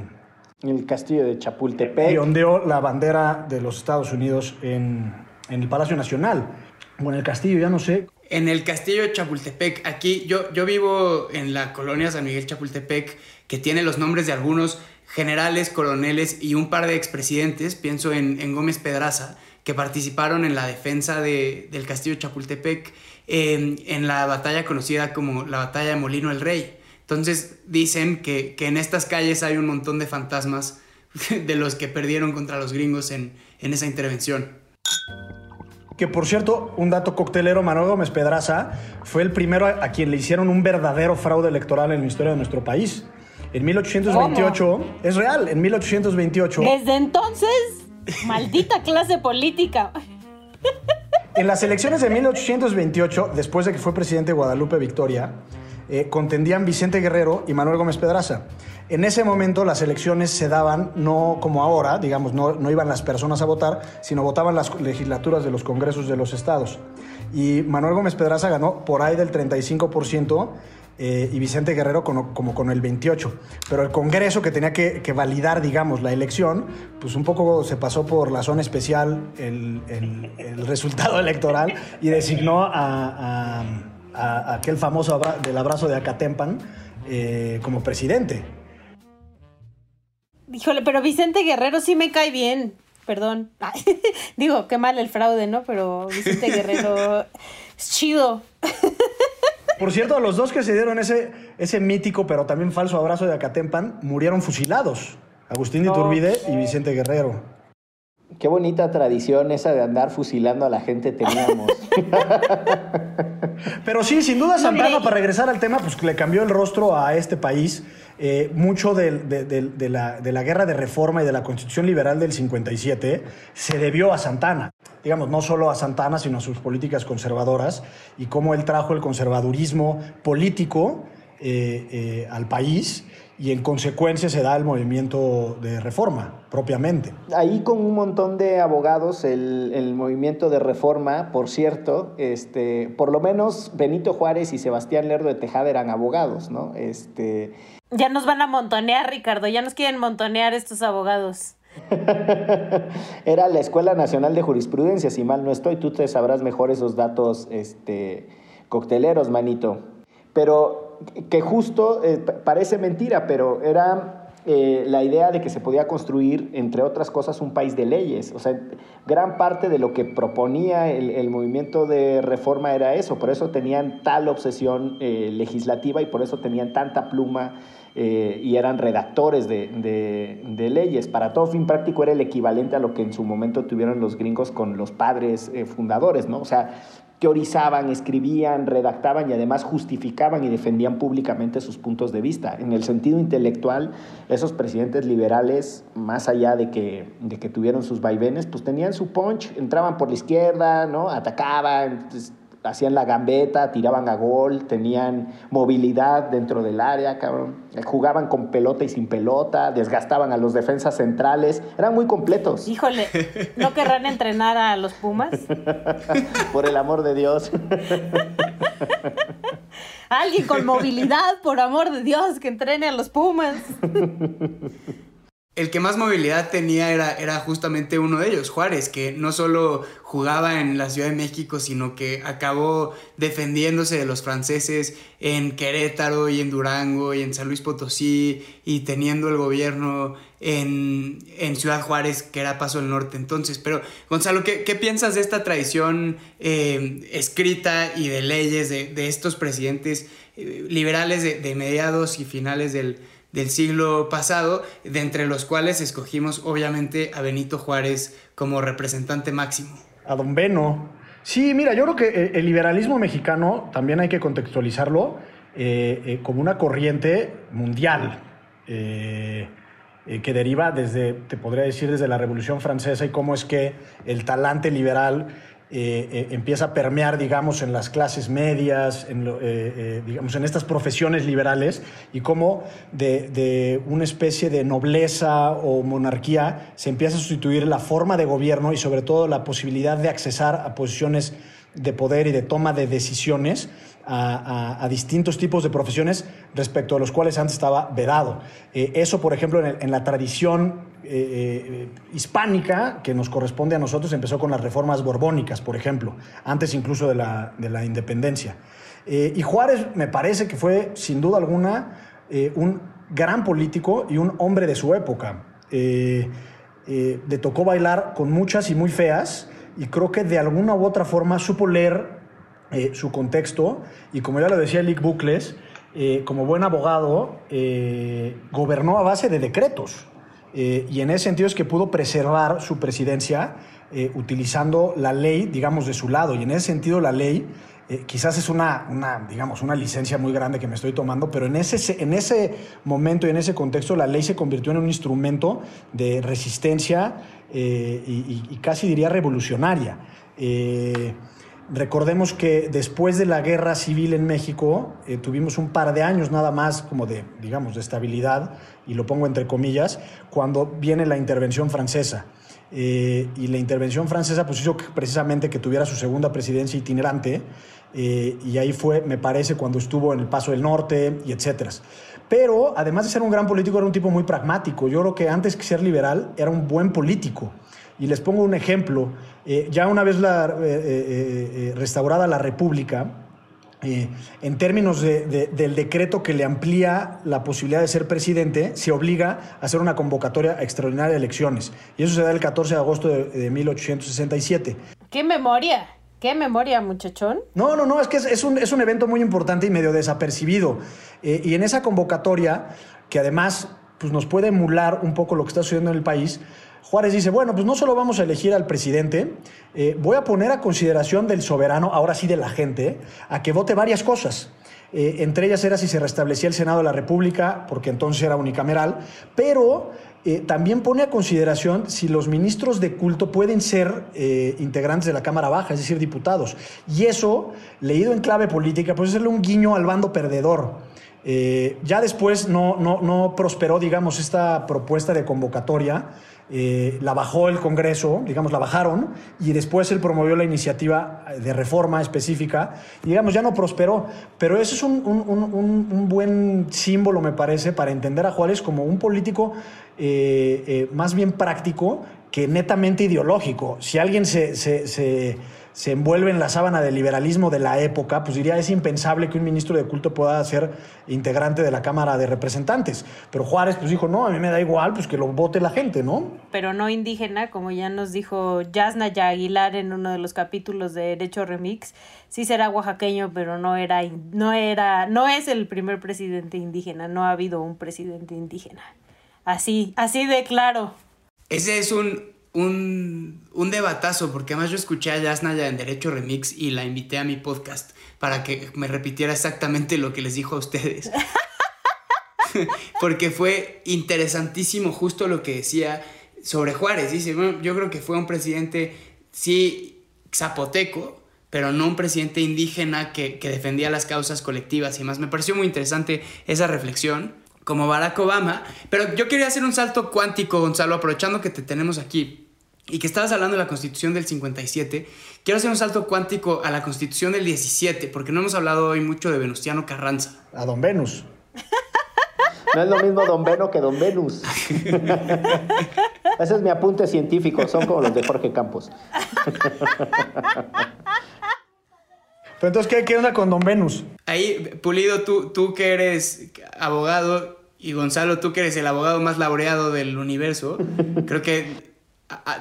En el castillo de Chapultepec. Y ondeó la bandera de los Estados Unidos en, el Palacio Nacional. O en el castillo, ya no sé. En el castillo de Chapultepec. Aquí yo, yo vivo en la colonia San Miguel Chapultepec, que tiene los nombres de algunos generales, coroneles y un par de expresidentes, pienso en, Gómez Pedraza, que participaron en la defensa del castillo de Chapultepec en la batalla conocida como la batalla de Molino el Rey. Entonces dicen que, en estas calles hay un montón de fantasmas (laughs) de los que perdieron contra los gringos en, en esa intervención. Que por cierto, un dato coctelero, Manuel Gómez Pedraza fue el primero a quien le hicieron un verdadero fraude electoral en la historia de nuestro país. En 1828, es real, en 1828. Desde entonces, maldita (laughs) clase política. En las elecciones de 1828, después de que fue presidente Guadalupe Victoria, eh, contendían Vicente Guerrero y Manuel Gómez Pedraza. En ese momento las elecciones se daban no como ahora, digamos, no, no iban las personas a votar, sino votaban las legislaturas de los congresos de los estados. Y Manuel Gómez Pedraza ganó por ahí del 35%. Eh, y Vicente Guerrero como con el 28. Pero el Congreso que tenía que, validar, digamos, la elección, pues un poco se pasó por la zona especial el, (laughs) resultado electoral y designó a, aquel famoso del abrazo de Acatempan eh, como presidente. Híjole, pero Vicente Guerrero sí me cae bien. Perdón. (laughs) Digo, qué mal el fraude, ¿no? Pero Vicente Guerrero (laughs) es chido. Por cierto, los dos que se dieron ese, ese mítico pero también falso abrazo de Acatempan murieron fusilados. Agustín Iturbide y Vicente Guerrero. Qué bonita tradición esa de andar fusilando a la gente teníamos. (laughs) Pero sí, sin duda Santana, para regresar al tema, pues le cambió el rostro a este país. Eh, mucho de, la, de, la, guerra de reforma y de la constitución liberal del 57 se debió a Santana. Digamos, no solo a Santana, sino a sus políticas conservadoras y cómo él trajo el conservadurismo político eh, eh, al país y en consecuencia se da el movimiento de reforma propiamente. Ahí con un montón de abogados, el, movimiento de reforma, por cierto, este, por lo menos Benito Juárez y Sebastián Lerdo de Tejada eran abogados, ¿no? Este... Ya nos van a montonear, Ricardo, ya nos quieren montonear estos abogados. (laughs) Era la Escuela Nacional de Jurisprudencia, si mal no estoy, tú te sabrás mejor esos datos este, cocteleros, manito. Pero que justo eh, parece mentira, pero era eh, la idea de que se podía construir, entre otras cosas, un país de leyes. O sea, gran parte de lo que proponía el, movimiento de reforma era eso, por eso tenían tal obsesión eh, legislativa y por eso tenían tanta pluma y eran redactores de, leyes. Para todo fin práctico era el equivalente a lo que en su momento tuvieron los gringos con los padres fundadores, ¿no? O sea, teorizaban, escribían, redactaban y además justificaban y defendían públicamente sus puntos de vista. En el sentido intelectual, esos presidentes liberales, más allá de que, de que tuvieron sus vaivenes, pues tenían su punch, entraban por la izquierda, ¿no? atacaban, hacían la gambeta, tiraban a gol, tenían movilidad dentro del área, cabrón. Jugaban con pelota y sin pelota, desgastaban a los defensas centrales, eran muy completos. Híjole, ¿no querrán entrenar a los Pumas? (laughs) por el amor de Dios. Alguien con movilidad, por amor de Dios, que entrene a los Pumas. (laughs) El que más movilidad tenía era, era justamente uno de ellos, Juárez, que no solo jugaba en la Ciudad de México, sino que acabó defendiéndose de los franceses en Querétaro y en Durango y en San Luis Potosí y teniendo el gobierno en, Ciudad Juárez, que era Paso del Norte entonces. Pero, Gonzalo, ¿qué, piensas de esta tradición eh, escrita y de leyes de, estos presidentes eh, liberales de mediados y finales del del siglo pasado, de entre los cuales escogimos obviamente a Benito Juárez como representante máximo. A don Beno. Sí, mira, yo creo que eh, el liberalismo mexicano también hay que contextualizarlo eh, eh, como una corriente mundial. que deriva desde, te podría decir, desde la Revolución Francesa y cómo es que el talante liberal eh, eh, empieza a permear, digamos, en las clases medias, en, eh, digamos, en estas profesiones liberales, y cómo de, una especie de nobleza o monarquía se empieza a sustituir la forma de gobierno y sobre todo la posibilidad de accesar a posiciones de poder y de toma de decisiones a, distintos tipos de profesiones respecto a los cuales antes estaba vedado. eso, por ejemplo, en la tradición eh, eh, hispánica que nos corresponde a nosotros empezó con las reformas borbónicas, por ejemplo, antes incluso de la, independencia. Eh, y Juárez me parece que fue, sin duda alguna, un gran político y un hombre de su época. le tocó bailar con muchas y muy feas, y creo que de alguna u otra forma supo leer su contexto, y como ya lo decía Lick Bucles, como buen abogado, gobernó a base de decretos. Eh, y en ese sentido es que pudo preservar su presidencia eh, utilizando la ley, digamos, de su lado. Y en ese sentido la ley eh, quizás es una, una, digamos, una licencia muy grande que me estoy tomando, pero en ese, en ese momento y en ese contexto la ley se convirtió en un instrumento de resistencia y, casi diría revolucionaria. Eh, recordemos que después de la guerra civil en México eh, tuvimos un par de años nada más como de, digamos, de estabilidad, y lo pongo entre comillas, cuando viene la intervención francesa. Eh, y la intervención francesa pues hizo precisamente que tuviera su segunda presidencia itinerante eh, y ahí fue, me parece, cuando estuvo en el Paso del Norte y etcétera. Pero además de ser un gran político, era un tipo muy pragmático. Yo creo que antes que ser liberal, era un buen político. Y les pongo un ejemplo. Eh, ya una vez la, restaurada la República, en términos del decreto que le amplía la posibilidad de ser presidente, se obliga a hacer una convocatoria extraordinaria de elecciones. Y eso se da el 14 de agosto de, 1867. ¡Qué memoria! ¿Qué memoria, muchachón? No, no, no, es que es, un, evento muy importante y medio desapercibido. Eh, y en esa convocatoria, que además pues, nos puede emular un poco lo que está sucediendo en el país, Juárez dice, bueno, pues no solo vamos a elegir al presidente, eh, voy a poner a consideración del soberano, ahora sí de la gente, a que vote varias cosas. Eh, entre ellas era si se restablecía el Senado de la República, porque entonces era unicameral, pero eh, también pone a consideración si los ministros de culto pueden ser integrantes de la Cámara Baja, es decir, diputados. Y eso, leído en clave política, puede serle un guiño al bando perdedor. ya después no, no, no prosperó, digamos, esta propuesta de convocatoria. Eh, la bajó el Congreso, digamos, la bajaron, y después él promovió la iniciativa de reforma específica, y digamos, ya no prosperó. Pero eso es un, buen símbolo, me parece, para entender a Juárez como un político eh, eh, más bien práctico que netamente ideológico. Si alguien se envuelve en la sábana del liberalismo de la época, pues diría es impensable que un ministro de culto pueda ser integrante de la Cámara de Representantes. Pero Juárez pues dijo, no, a mí me da igual, pues que lo vote la gente, ¿no? Pero no indígena, como ya nos dijo Yasna Aguilar en uno de los capítulos de Derecho Remix, sí será oaxaqueño, pero no era, no era, no es el primer presidente indígena, no ha habido un presidente indígena. Así, así de claro. Ese es un un, un debatazo, porque además yo escuché a Yasnaya en Derecho Remix y la invité a mi podcast para que me repitiera exactamente lo que les dijo a ustedes. (laughs) porque fue interesantísimo justo lo que decía sobre Juárez. Dice, yo creo que fue un presidente, sí, zapoteco, pero no un presidente indígena que, que defendía las causas colectivas y más. Me pareció muy interesante esa reflexión como Barack Obama. Pero yo quería hacer un salto cuántico, Gonzalo, aprovechando que te tenemos aquí y que estabas hablando de la constitución del 57, quiero hacer un salto cuántico a la constitución del 17, porque no hemos hablado hoy mucho de Venustiano Carranza. A Don Venus. No es lo mismo Don Veno que Don Venus. Ese es mi apunte científico, son como los de Jorge Campos. Pero entonces, ¿qué, qué onda con Don Venus? Ahí, Pulido, tú, tú que eres abogado y Gonzalo, tú que eres el abogado más laureado del universo, creo que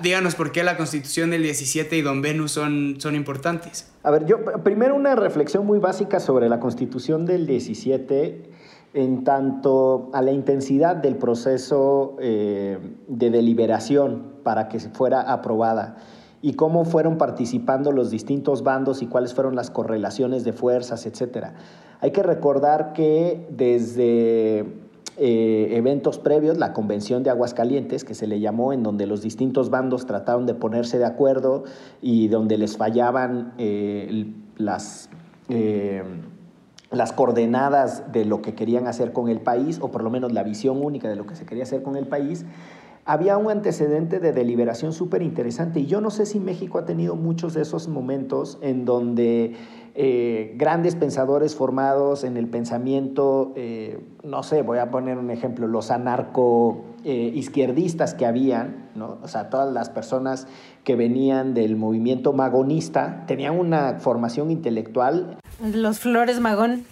díganos por qué la constitución del 17 y Don Venus son, son importantes. A ver, yo primero una reflexión muy básica sobre la constitución del 17 en tanto a la intensidad del proceso eh, de deliberación para que fuera aprobada y cómo fueron participando los distintos bandos y cuáles fueron las correlaciones de fuerzas, etc. Hay que recordar que desde eh, eventos previos, la Convención de Aguascalientes, que se le llamó, en donde los distintos bandos trataron de ponerse de acuerdo y donde les fallaban eh, las, eh, las coordenadas de lo que querían hacer con el país, o por lo menos la visión única de lo que se quería hacer con el país, había un antecedente de deliberación súper interesante y yo no sé si México ha tenido muchos de esos momentos en donde eh, grandes pensadores formados en el pensamiento, eh, no sé, voy a poner un ejemplo, los anarco eh, izquierdistas que habían, ¿no? o sea, todas las personas que venían del movimiento magonista tenían una formación intelectual. Los Flores Magón.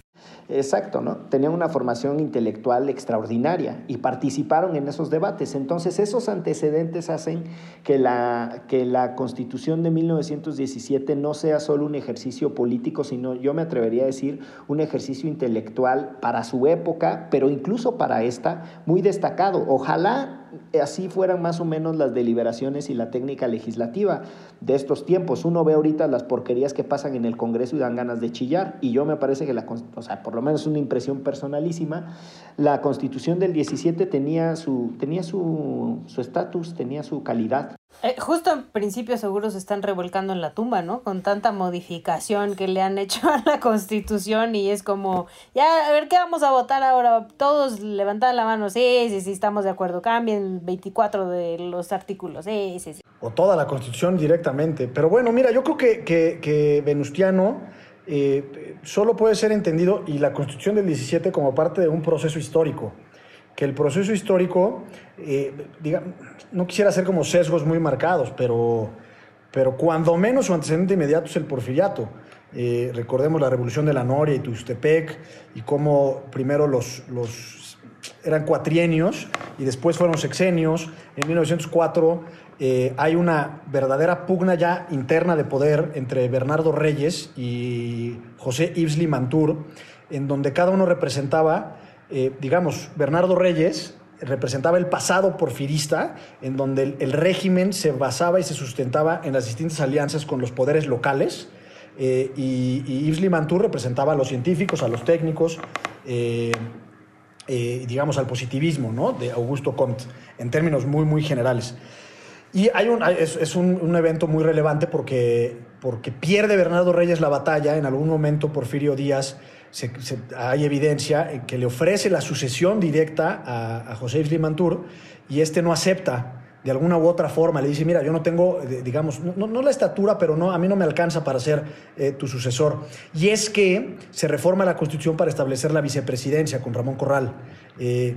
Exacto, ¿no? Tenían una formación intelectual extraordinaria y participaron en esos debates. Entonces, esos antecedentes hacen que la, que la Constitución de 1917 no sea solo un ejercicio político, sino, yo me atrevería a decir, un ejercicio intelectual para su época, pero incluso para esta, muy destacado. Ojalá así fueran más o menos las deliberaciones y la técnica legislativa de estos tiempos. Uno ve ahorita las porquerías que pasan en el Congreso y dan ganas de chillar, y yo me parece que la, o sea, por lo menos una impresión personalísima, la Constitución del 17 tenía su tenía su estatus, tenía su calidad. Eh, justo en principio seguro se están revolcando en la tumba, ¿no? Con tanta modificación que le han hecho (laughs) a la constitución y es como, ya, a ver qué vamos a votar ahora. Todos levantan la mano, sí, sí, sí, estamos de acuerdo. Cambien 24 de los artículos, sí, sí, sí. O toda la constitución directamente. Pero bueno, mira, yo creo que, que, que Venustiano eh, solo puede ser entendido y la constitución del 17 como parte de un proceso histórico que el proceso histórico, eh, no quisiera hacer como sesgos muy marcados, pero, pero cuando menos su antecedente inmediato es el porfiriato. Eh, recordemos la revolución de la Noria y Tustepec y cómo primero los, los eran cuatrienios y después fueron sexenios. En 1904 eh, hay una verdadera pugna ya interna de poder entre Bernardo Reyes y José Yves Limantour, en donde cada uno representaba eh, digamos, Bernardo Reyes representaba el pasado porfirista, en donde el, régimen se basaba y se sustentaba en las distintas alianzas con los poderes locales, eh, y, y, Yves representaba a los científicos, a los técnicos, eh, digamos, al positivismo ¿no? de Augusto Comte, en términos muy, muy generales. Y hay un, es, un, un, evento muy relevante porque, porque pierde Bernardo Reyes la batalla, en algún momento Porfirio Díaz hay evidencia en que le ofrece la sucesión directa a, José Limantur y este no acepta de alguna u otra forma. Le dice, mira, yo no tengo, digamos, no, la estatura, pero no, a mí no me alcanza para ser eh, tu sucesor. Y es que se reforma la Constitución para establecer la vicepresidencia con Ramón Corral. Eh,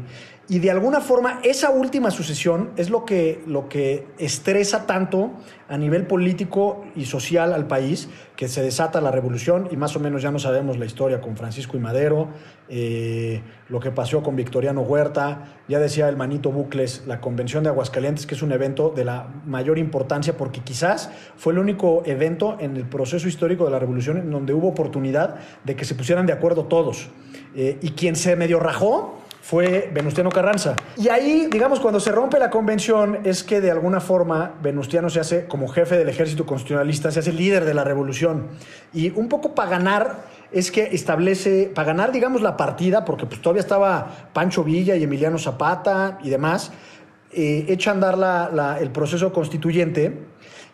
y de alguna forma, esa última sucesión es lo que, lo que estresa tanto a nivel político y social al país, que se desata la revolución y más o menos ya no sabemos la historia con Francisco y Madero, eh, lo que pasó con Victoriano Huerta, ya decía el manito Bucles, la Convención de Aguascalientes, que es un evento de la mayor importancia porque quizás fue el único evento en el proceso histórico de la revolución en donde hubo oportunidad de que se pusieran de acuerdo todos. Eh, y quien se medio rajó fue Venustiano Carranza. Y ahí, digamos, cuando se rompe la convención, es que de alguna forma Venustiano se hace como jefe del ejército constitucionalista, se hace líder de la revolución. Y un poco para ganar es que establece, para ganar, digamos, la partida, porque pues todavía estaba Pancho Villa y Emiliano Zapata y demás, eh, echa andar el proceso constituyente.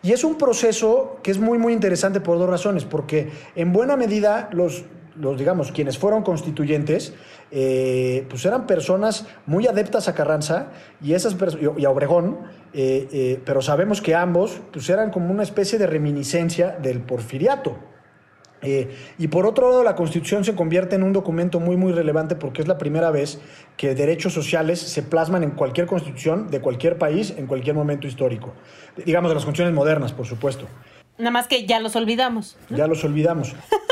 Y es un proceso que es muy, muy interesante por dos razones, porque en buena medida los los, digamos, quienes fueron constituyentes, eh, pues eran personas muy adeptas a Carranza y, esas y a Obregón, eh, eh, pero sabemos que ambos pues eran como una especie de reminiscencia del porfiriato. y por otro lado, la Constitución se convierte en un documento muy, muy relevante porque es la primera vez que derechos sociales se plasman en cualquier constitución de cualquier país en cualquier momento histórico. Digamos, de las constituciones modernas, por supuesto. Nada más que ya los olvidamos. Ya los olvidamos. (laughs)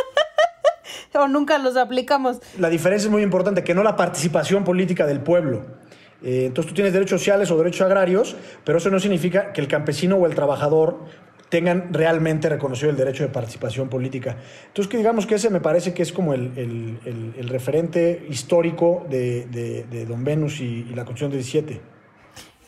o nunca los aplicamos. La diferencia es muy importante, que no la participación política del pueblo. Eh, entonces tú tienes derechos sociales o derechos agrarios, pero eso no significa que el campesino o el trabajador tengan realmente reconocido el derecho de participación política. Entonces, que digamos que ese me parece que es como el, el, referente histórico de, de, Don Venus y, la Constitución 17.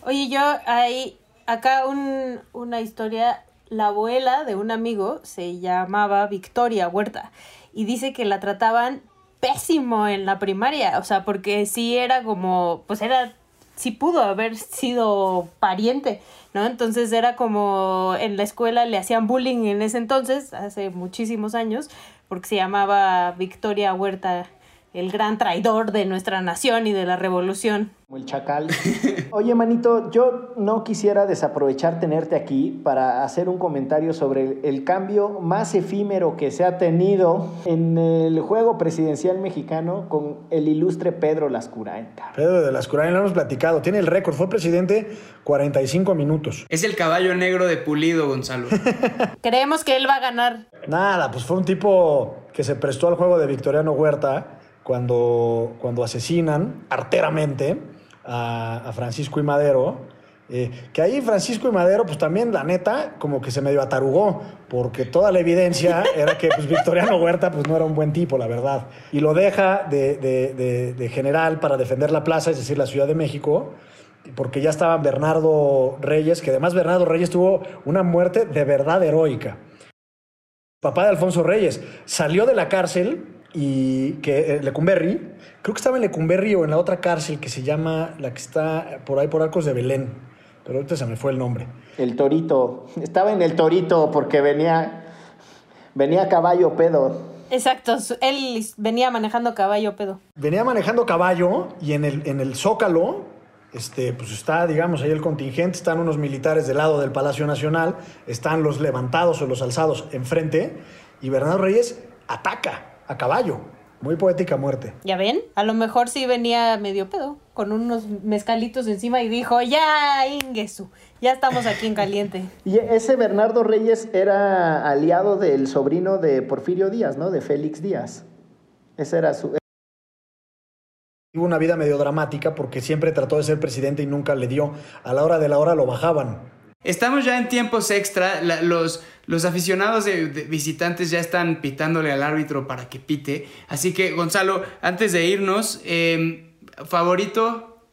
Oye, yo hay acá un, una historia, la abuela de un amigo se llamaba Victoria Huerta y dice que la trataban pésimo en la primaria, o sea, porque sí era como, pues era, sí pudo haber sido pariente, ¿no? Entonces era como en la escuela le hacían bullying en ese entonces, hace muchísimos años, porque se llamaba Victoria Huerta, el gran traidor de nuestra nación y de la revolución. Como el chacal. (laughs) Oye, manito, yo no quisiera desaprovechar tenerte aquí para hacer un comentario sobre el, cambio más efímero que se ha tenido en el juego presidencial mexicano con el ilustre Pedro Lascurain. Pedro de Lascurain, lo hemos platicado, tiene el récord, fue presidente 45 minutos. Es el caballo negro de Pulido, Gonzalo. (laughs) Creemos que él va a ganar. Nada, pues fue un tipo que se prestó al juego de Victoriano Huerta cuando, cuando asesinan arteramente a, Francisco y Madero. Eh, que ahí Francisco y Madero, pues también, la neta, como que se medio atarugó, porque toda la evidencia era que pues, Victoriano Huerta pues, no era un buen tipo, la verdad. Y lo deja de, de, general para defender la plaza, es decir, la Ciudad de México, porque ya estaba Bernardo Reyes, que además Bernardo Reyes tuvo una muerte de verdad heroica. Papá de Alfonso Reyes salió de la cárcel y que eh, Lecumberri, creo que estaba en Lecumberri o en la otra cárcel que se llama, la que está por ahí por Arcos de Belén, pero ahorita se me fue el nombre. El Torito, estaba en el Torito porque venía, venía a caballo pedo. Exacto, él venía manejando caballo pedo. Venía manejando caballo y en el, en el Zócalo, este, pues está, digamos, ahí el contingente, están unos militares del lado del Palacio Nacional, están los levantados o los alzados enfrente y Bernardo Reyes ataca a caballo. Muy poética muerte. ¿Ya ven? A lo mejor sí venía medio pedo, con unos mezcalitos encima y dijo, ya, Ingesu, ya estamos aquí en caliente. (laughs) y ese Bernardo Reyes era aliado del sobrino de Porfirio Díaz, ¿no? De Félix Díaz. Ese era su... Tuvo una vida medio dramática porque siempre trató de ser presidente y nunca le dio. A la hora de la hora lo bajaban. Estamos ya en tiempos extra. La, los, los aficionados de, de, visitantes ya están pitándole al árbitro para que pite. Así que, Gonzalo, antes de irnos, eh, favorito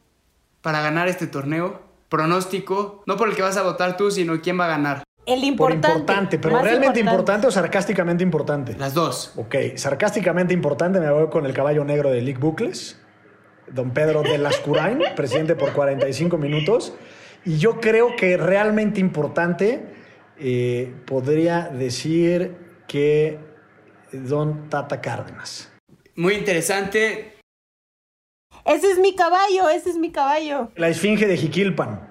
para ganar este torneo, pronóstico, no por el que vas a votar tú, sino quién va a ganar. El importante. Por importante, pero realmente importante. importante. o sarcásticamente importante. Las dos. Ok, sarcásticamente importante me voy con el caballo negro de Lick Bucles, don Pedro de Lascurain, presidente por 45 minutos. Y yo creo que realmente importante, eh, podría decir que Don Tata Cárdenas. Muy interesante. Ese es mi caballo, ese es mi caballo. La esfinge de Jiquilpan.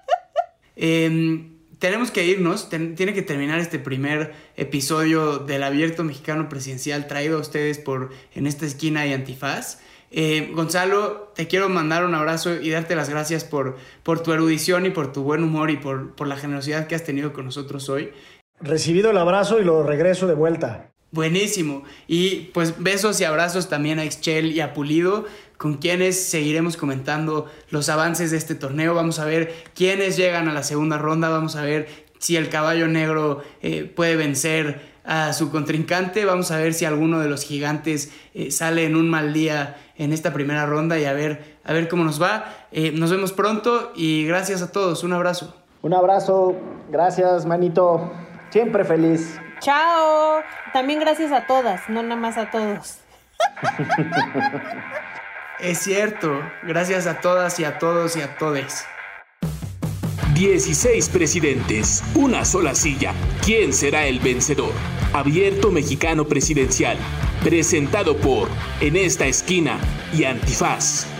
(laughs) eh, tenemos que irnos, ten, tiene que terminar este primer episodio del Abierto Mexicano Presidencial traído a ustedes por En esta esquina y Antifaz. Eh, Gonzalo, te quiero mandar un abrazo y darte las gracias por, por tu erudición y por tu buen humor y por, por la generosidad que has tenido con nosotros hoy. Recibido el abrazo y lo regreso de vuelta. Buenísimo. Y pues besos y abrazos también a Excel y a Pulido, con quienes seguiremos comentando los avances de este torneo. Vamos a ver quiénes llegan a la segunda ronda, vamos a ver si el caballo negro eh, puede vencer a su contrincante. Vamos a ver si alguno de los gigantes eh, sale en un mal día en esta primera ronda y a ver, a ver cómo nos va. Eh, nos vemos pronto y gracias a todos. Un abrazo. Un abrazo. Gracias, manito. Siempre feliz. Chao. También gracias a todas, no nada más a todos. (laughs) es cierto. Gracias a todas y a todos y a todes. 16 presidentes, una sola silla. ¿Quién será el vencedor? Abierto Mexicano Presidencial, presentado por En esta esquina y Antifaz.